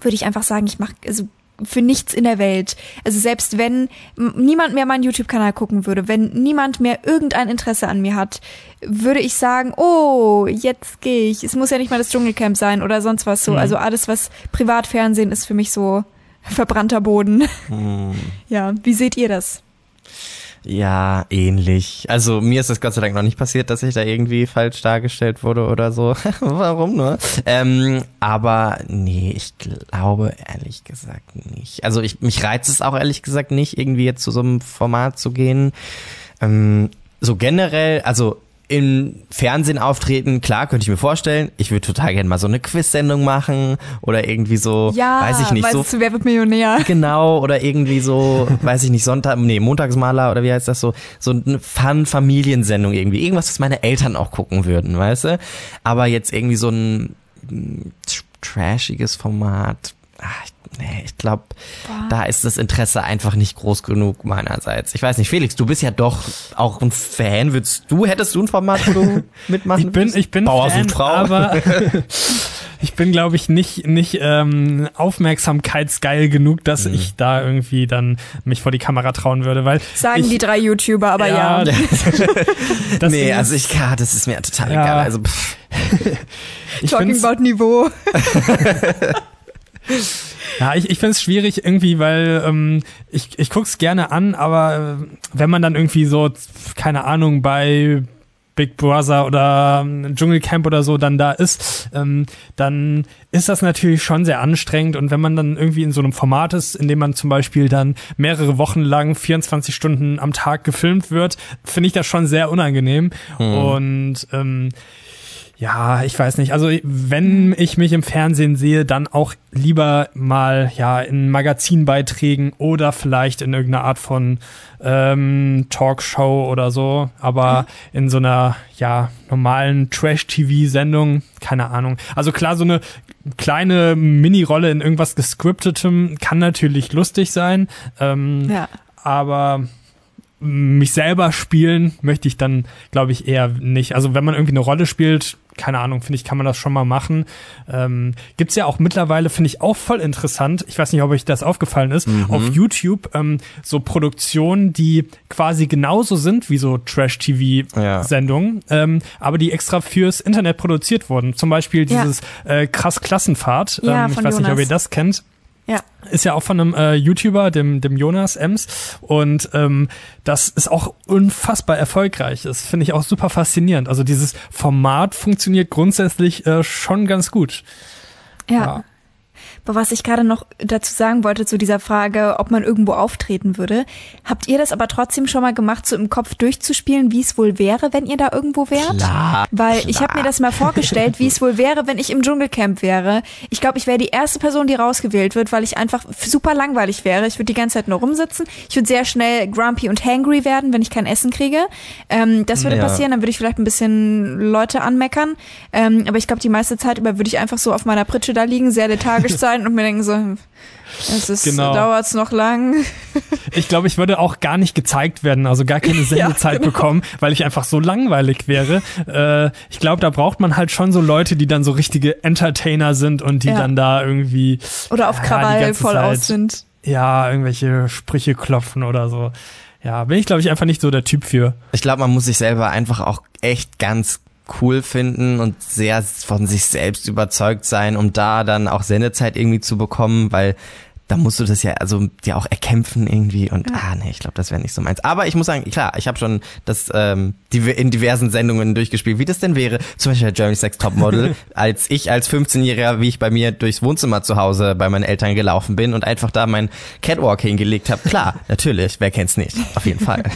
S1: würde ich einfach sagen, ich mache also für nichts in der Welt. Also selbst wenn niemand mehr meinen YouTube-Kanal gucken würde, wenn niemand mehr irgendein Interesse an mir hat, würde ich sagen, oh, jetzt gehe ich. Es muss ja nicht mal das Dschungelcamp sein oder sonst was so. Also alles, was Privatfernsehen ist für mich so verbrannter Boden. Ja, wie seht ihr das?
S2: Ja, ähnlich. Also mir ist es Gott sei Dank noch nicht passiert, dass ich da irgendwie falsch dargestellt wurde oder so. Warum nur? Ähm, aber nee, ich glaube ehrlich gesagt nicht. Also ich, mich reizt es auch ehrlich gesagt nicht, irgendwie jetzt zu so einem Format zu gehen. Ähm, so generell, also im Fernsehen auftreten, klar, könnte ich mir vorstellen. Ich würde total gerne mal so eine Quiz-Sendung machen oder irgendwie so,
S1: Ja,
S2: weiß ich nicht, so
S1: wer wird Millionär?
S2: Genau, oder irgendwie so, weiß ich nicht, Sonntag, nee, Montagsmaler oder wie heißt das so, so eine Fun-Familiensendung irgendwie. Irgendwas, was meine Eltern auch gucken würden, weißt du? Aber jetzt irgendwie so ein tr- trashiges Format. Ach, ich- nee, ich glaube, da ist das Interesse einfach nicht groß genug meinerseits. Ich weiß nicht, Felix, du bist ja doch auch ein Fan. Würdest du, hättest du ein Format, wo du mitmachen
S3: Ich bin,
S2: würdest?
S3: ich bin
S2: Bauer
S3: Fan, aber ich bin, glaube ich, nicht, nicht ähm, aufmerksamkeitsgeil genug, dass
S2: Mhm.
S3: ich da irgendwie dann mich vor die Kamera trauen würde, weil
S1: Sagen
S3: ich,
S1: die drei YouTuber, aber ja.
S3: das, das
S2: nee,
S3: Ding
S2: also
S3: ist,
S2: ich, ja, das ist mir total
S3: Ja.
S2: egal. Also, pff,
S3: ich
S1: Talking about Niveau.
S3: Ja, ich, ich finde es schwierig irgendwie, weil ähm, ich, ich guck's gerne an, aber äh, wenn man dann irgendwie so, keine Ahnung, bei Big Brother oder ähm, Dschungelcamp oder so dann da ist, ähm, dann ist das natürlich schon sehr anstrengend. Und wenn man dann irgendwie in so einem Format ist, in dem man zum Beispiel dann mehrere Wochen lang 24 Stunden am Tag gefilmt wird, finde ich das schon sehr unangenehm. Und ähm, ja, ich weiß nicht. Also wenn ich mich im Fernsehen sehe, dann auch lieber mal ja in Magazinbeiträgen oder vielleicht in irgendeiner Art von ähm, Talkshow oder so. Aber in so einer ja normalen Trash-TV-Sendung, keine Ahnung. Also klar, so eine kleine Mini-Rolle in irgendwas gescriptetem kann natürlich lustig sein. Ähm,
S1: Ja.
S3: aber mich selber spielen möchte ich dann, glaube ich, eher nicht. Also wenn man irgendwie eine Rolle spielt, keine Ahnung, finde ich, kann man das schon mal machen. Ähm, Gibt ja auch mittlerweile, finde ich auch voll interessant, ich weiß nicht, ob euch das aufgefallen ist, mhm. auf YouTube ähm, so Produktionen, die quasi genauso sind wie so Trash-TV-Sendungen, ja. ähm, aber die extra fürs Internet produziert wurden. Zum Beispiel dieses ja. äh, krass Klassenfahrt.
S1: Ja,
S3: ähm, ich weiß Jonas. nicht, ob ihr das kennt.
S1: Ja.
S3: Ist ja auch von einem äh, YouTuber, dem, dem Jonas Ems. Und ähm, das ist auch unfassbar erfolgreich. Das finde ich auch super faszinierend. Also dieses Format funktioniert grundsätzlich äh, schon ganz gut.
S1: ja. ja. Aber was ich gerade noch dazu sagen wollte zu dieser Frage, ob man irgendwo auftreten würde, habt ihr das aber trotzdem schon mal gemacht, so im Kopf durchzuspielen, wie es wohl wäre, wenn ihr da irgendwo wärt?
S2: Klar,
S1: Weil
S2: klar.
S1: ich habe mir das mal vorgestellt, wie es wohl wäre, wenn ich im Dschungelcamp wäre. Ich glaube, ich wäre die erste Person, die rausgewählt wird, weil ich einfach super langweilig wäre. Ich würde die ganze Zeit nur rumsitzen. Ich würde sehr schnell grumpy und hangry werden, wenn ich kein Essen kriege. Ähm, das würde ja. passieren, dann würde ich vielleicht ein bisschen Leute anmeckern. Ähm, aber ich glaube, die meiste Zeit über würde ich einfach so auf meiner Pritsche da liegen, sehr lethargisch sein sein und mir denken so, es ist, genau. dauert's noch lang.
S3: Ich glaube, ich würde auch gar nicht gezeigt werden, also gar keine Sendezeit ja, genau. bekommen, weil ich einfach so langweilig wäre. Äh, ich glaube, da braucht man halt schon so Leute, die dann so richtige Entertainer sind und die ja. dann da irgendwie
S1: oder auf Krawall ja, voll Zeit, aus sind.
S3: Ja, irgendwelche Sprüche klopfen oder so. Ja, bin ich glaube ich einfach nicht so der Typ für.
S2: Ich glaube, man muss sich selber einfach auch echt ganz cool finden und sehr von sich selbst überzeugt sein, um da dann auch Sendezeit irgendwie zu bekommen, weil da musst du das ja also dir auch erkämpfen irgendwie und ja. ah nee, ich glaube, das wäre nicht so meins. Aber ich muss sagen, klar, ich habe schon das ähm, die, in diversen Sendungen durchgespielt, wie das denn wäre. Zum Beispiel Jeremy Sex Topmodel, als ich als 15-Jähriger, wie ich bei mir durchs Wohnzimmer zu Hause bei meinen Eltern gelaufen bin und einfach da mein Catwalk hingelegt habe. Klar, natürlich, wer kennt's nicht? Auf jeden Fall.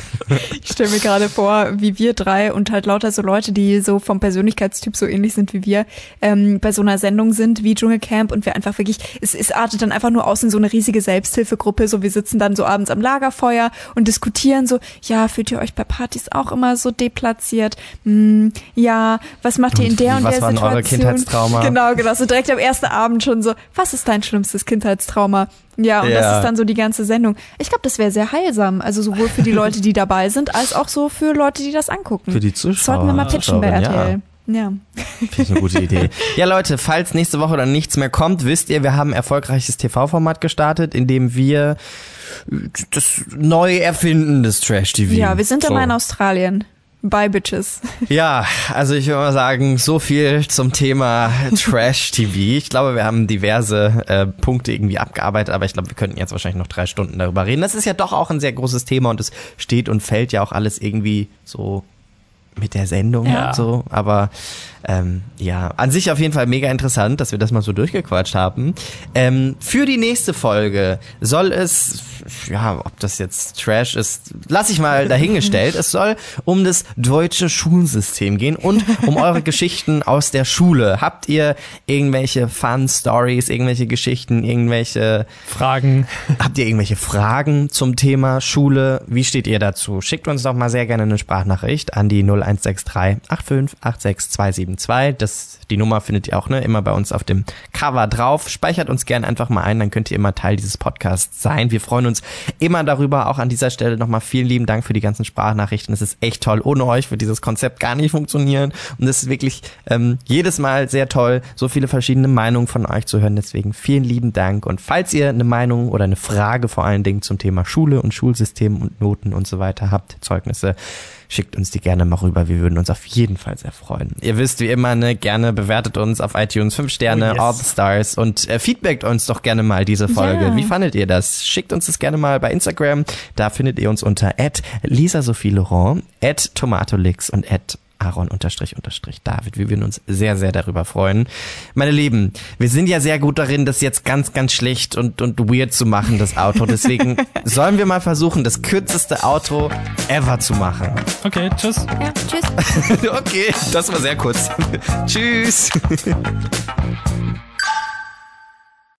S1: Ich stelle mir gerade vor, wie wir drei und halt lauter so Leute, die so vom Persönlichkeitstyp so ähnlich sind wie wir, ähm, bei so einer Sendung sind wie Dschungelcamp und wir einfach wirklich, es, es artet dann einfach nur aus in so eine riesige Selbsthilfegruppe. So, wir sitzen dann so abends am Lagerfeuer und diskutieren so, ja, fühlt ihr euch bei Partys auch immer so deplatziert? Hm, ja, was macht ihr in der und, und der Situation? Was
S2: waren eure Kindheitstrauma?
S1: Genau, genau. So direkt am ersten Abend schon so, was ist dein schlimmstes Kindheitstrauma? Ja, und ja. das ist dann so die ganze Sendung. Ich glaube, das wäre sehr heilsam. Also sowohl für die Leute, die dabei sind, als auch so für Leute, die das angucken.
S2: Für die Zuschauer. Das
S1: sollten wir mal pitchen bei RTL. Ja. Ja.
S2: Finde ich eine gute Idee. Ja, Leute, falls nächste Woche dann nichts mehr kommt, wisst ihr, wir haben ein erfolgreiches TV-Format gestartet, in dem wir das neu erfinden des Trash-TV.
S1: Ja, wir sind so. immer in Australien. Bye, Bitches.
S2: Ja, also ich würde mal sagen, so viel zum Thema Trash-TV. Ich glaube, wir haben diverse äh, Punkte irgendwie abgearbeitet, aber ich glaube, wir könnten jetzt wahrscheinlich noch drei Stunden darüber reden. Das ist ja doch auch ein sehr großes Thema und es steht und fällt ja auch alles irgendwie so mit der Sendung ja. und so. Aber ähm, ja, an sich auf jeden Fall mega interessant, dass wir das mal so durchgequatscht haben. Ähm, für die nächste Folge soll es, ja, ob das jetzt Trash ist, lass ich mal dahingestellt. es soll um das deutsche Schulsystem gehen und um eure Geschichten aus der Schule. Habt ihr irgendwelche Fun Stories, irgendwelche Geschichten, irgendwelche
S3: Fragen?
S2: Habt ihr irgendwelche Fragen zum Thema Schule? Wie steht ihr dazu? Schickt uns doch mal sehr gerne eine Sprachnachricht an die 0163 8586 272. Das, die Nummer findet ihr auch ne, immer bei uns auf dem Cover drauf. Speichert uns gerne einfach mal ein, dann könnt ihr immer Teil dieses Podcasts sein. Wir freuen uns immer darüber. Auch an dieser Stelle nochmal vielen lieben Dank für die ganzen Sprachnachrichten. Es ist echt toll. Ohne euch wird dieses Konzept gar nicht funktionieren. Und es ist wirklich ähm, jedes Mal sehr toll, so viele verschiedene Meinungen von euch zu hören. Deswegen vielen lieben Dank. Und falls ihr eine Meinung oder eine Frage vor allen Dingen zum Thema Schule und Schulsystem und Noten und so weiter habt, Zeugnisse, schickt uns die gerne mal rüber. Wir würden uns auf jeden Fall sehr freuen. Ihr wisst wie immer, ne, gerne bewertet uns auf iTunes fünf Sterne, oh yes. all the stars und äh, feedbackt uns doch gerne mal diese Folge. Yeah. Wie fandet ihr das? Schickt uns das gerne mal bei Instagram. Da findet ihr uns unter Lisa Sophie Laurent, Tomatolix und Aaron unterstrich unterstrich David. Wir würden uns sehr, sehr darüber freuen. Meine Lieben, wir sind ja sehr gut darin, das jetzt ganz, ganz schlecht und, und weird zu machen, das Auto. Deswegen sollen wir mal versuchen, das kürzeste Auto ever zu machen.
S3: Okay, tschüss.
S1: Ja, tschüss.
S2: okay, das war sehr kurz. tschüss.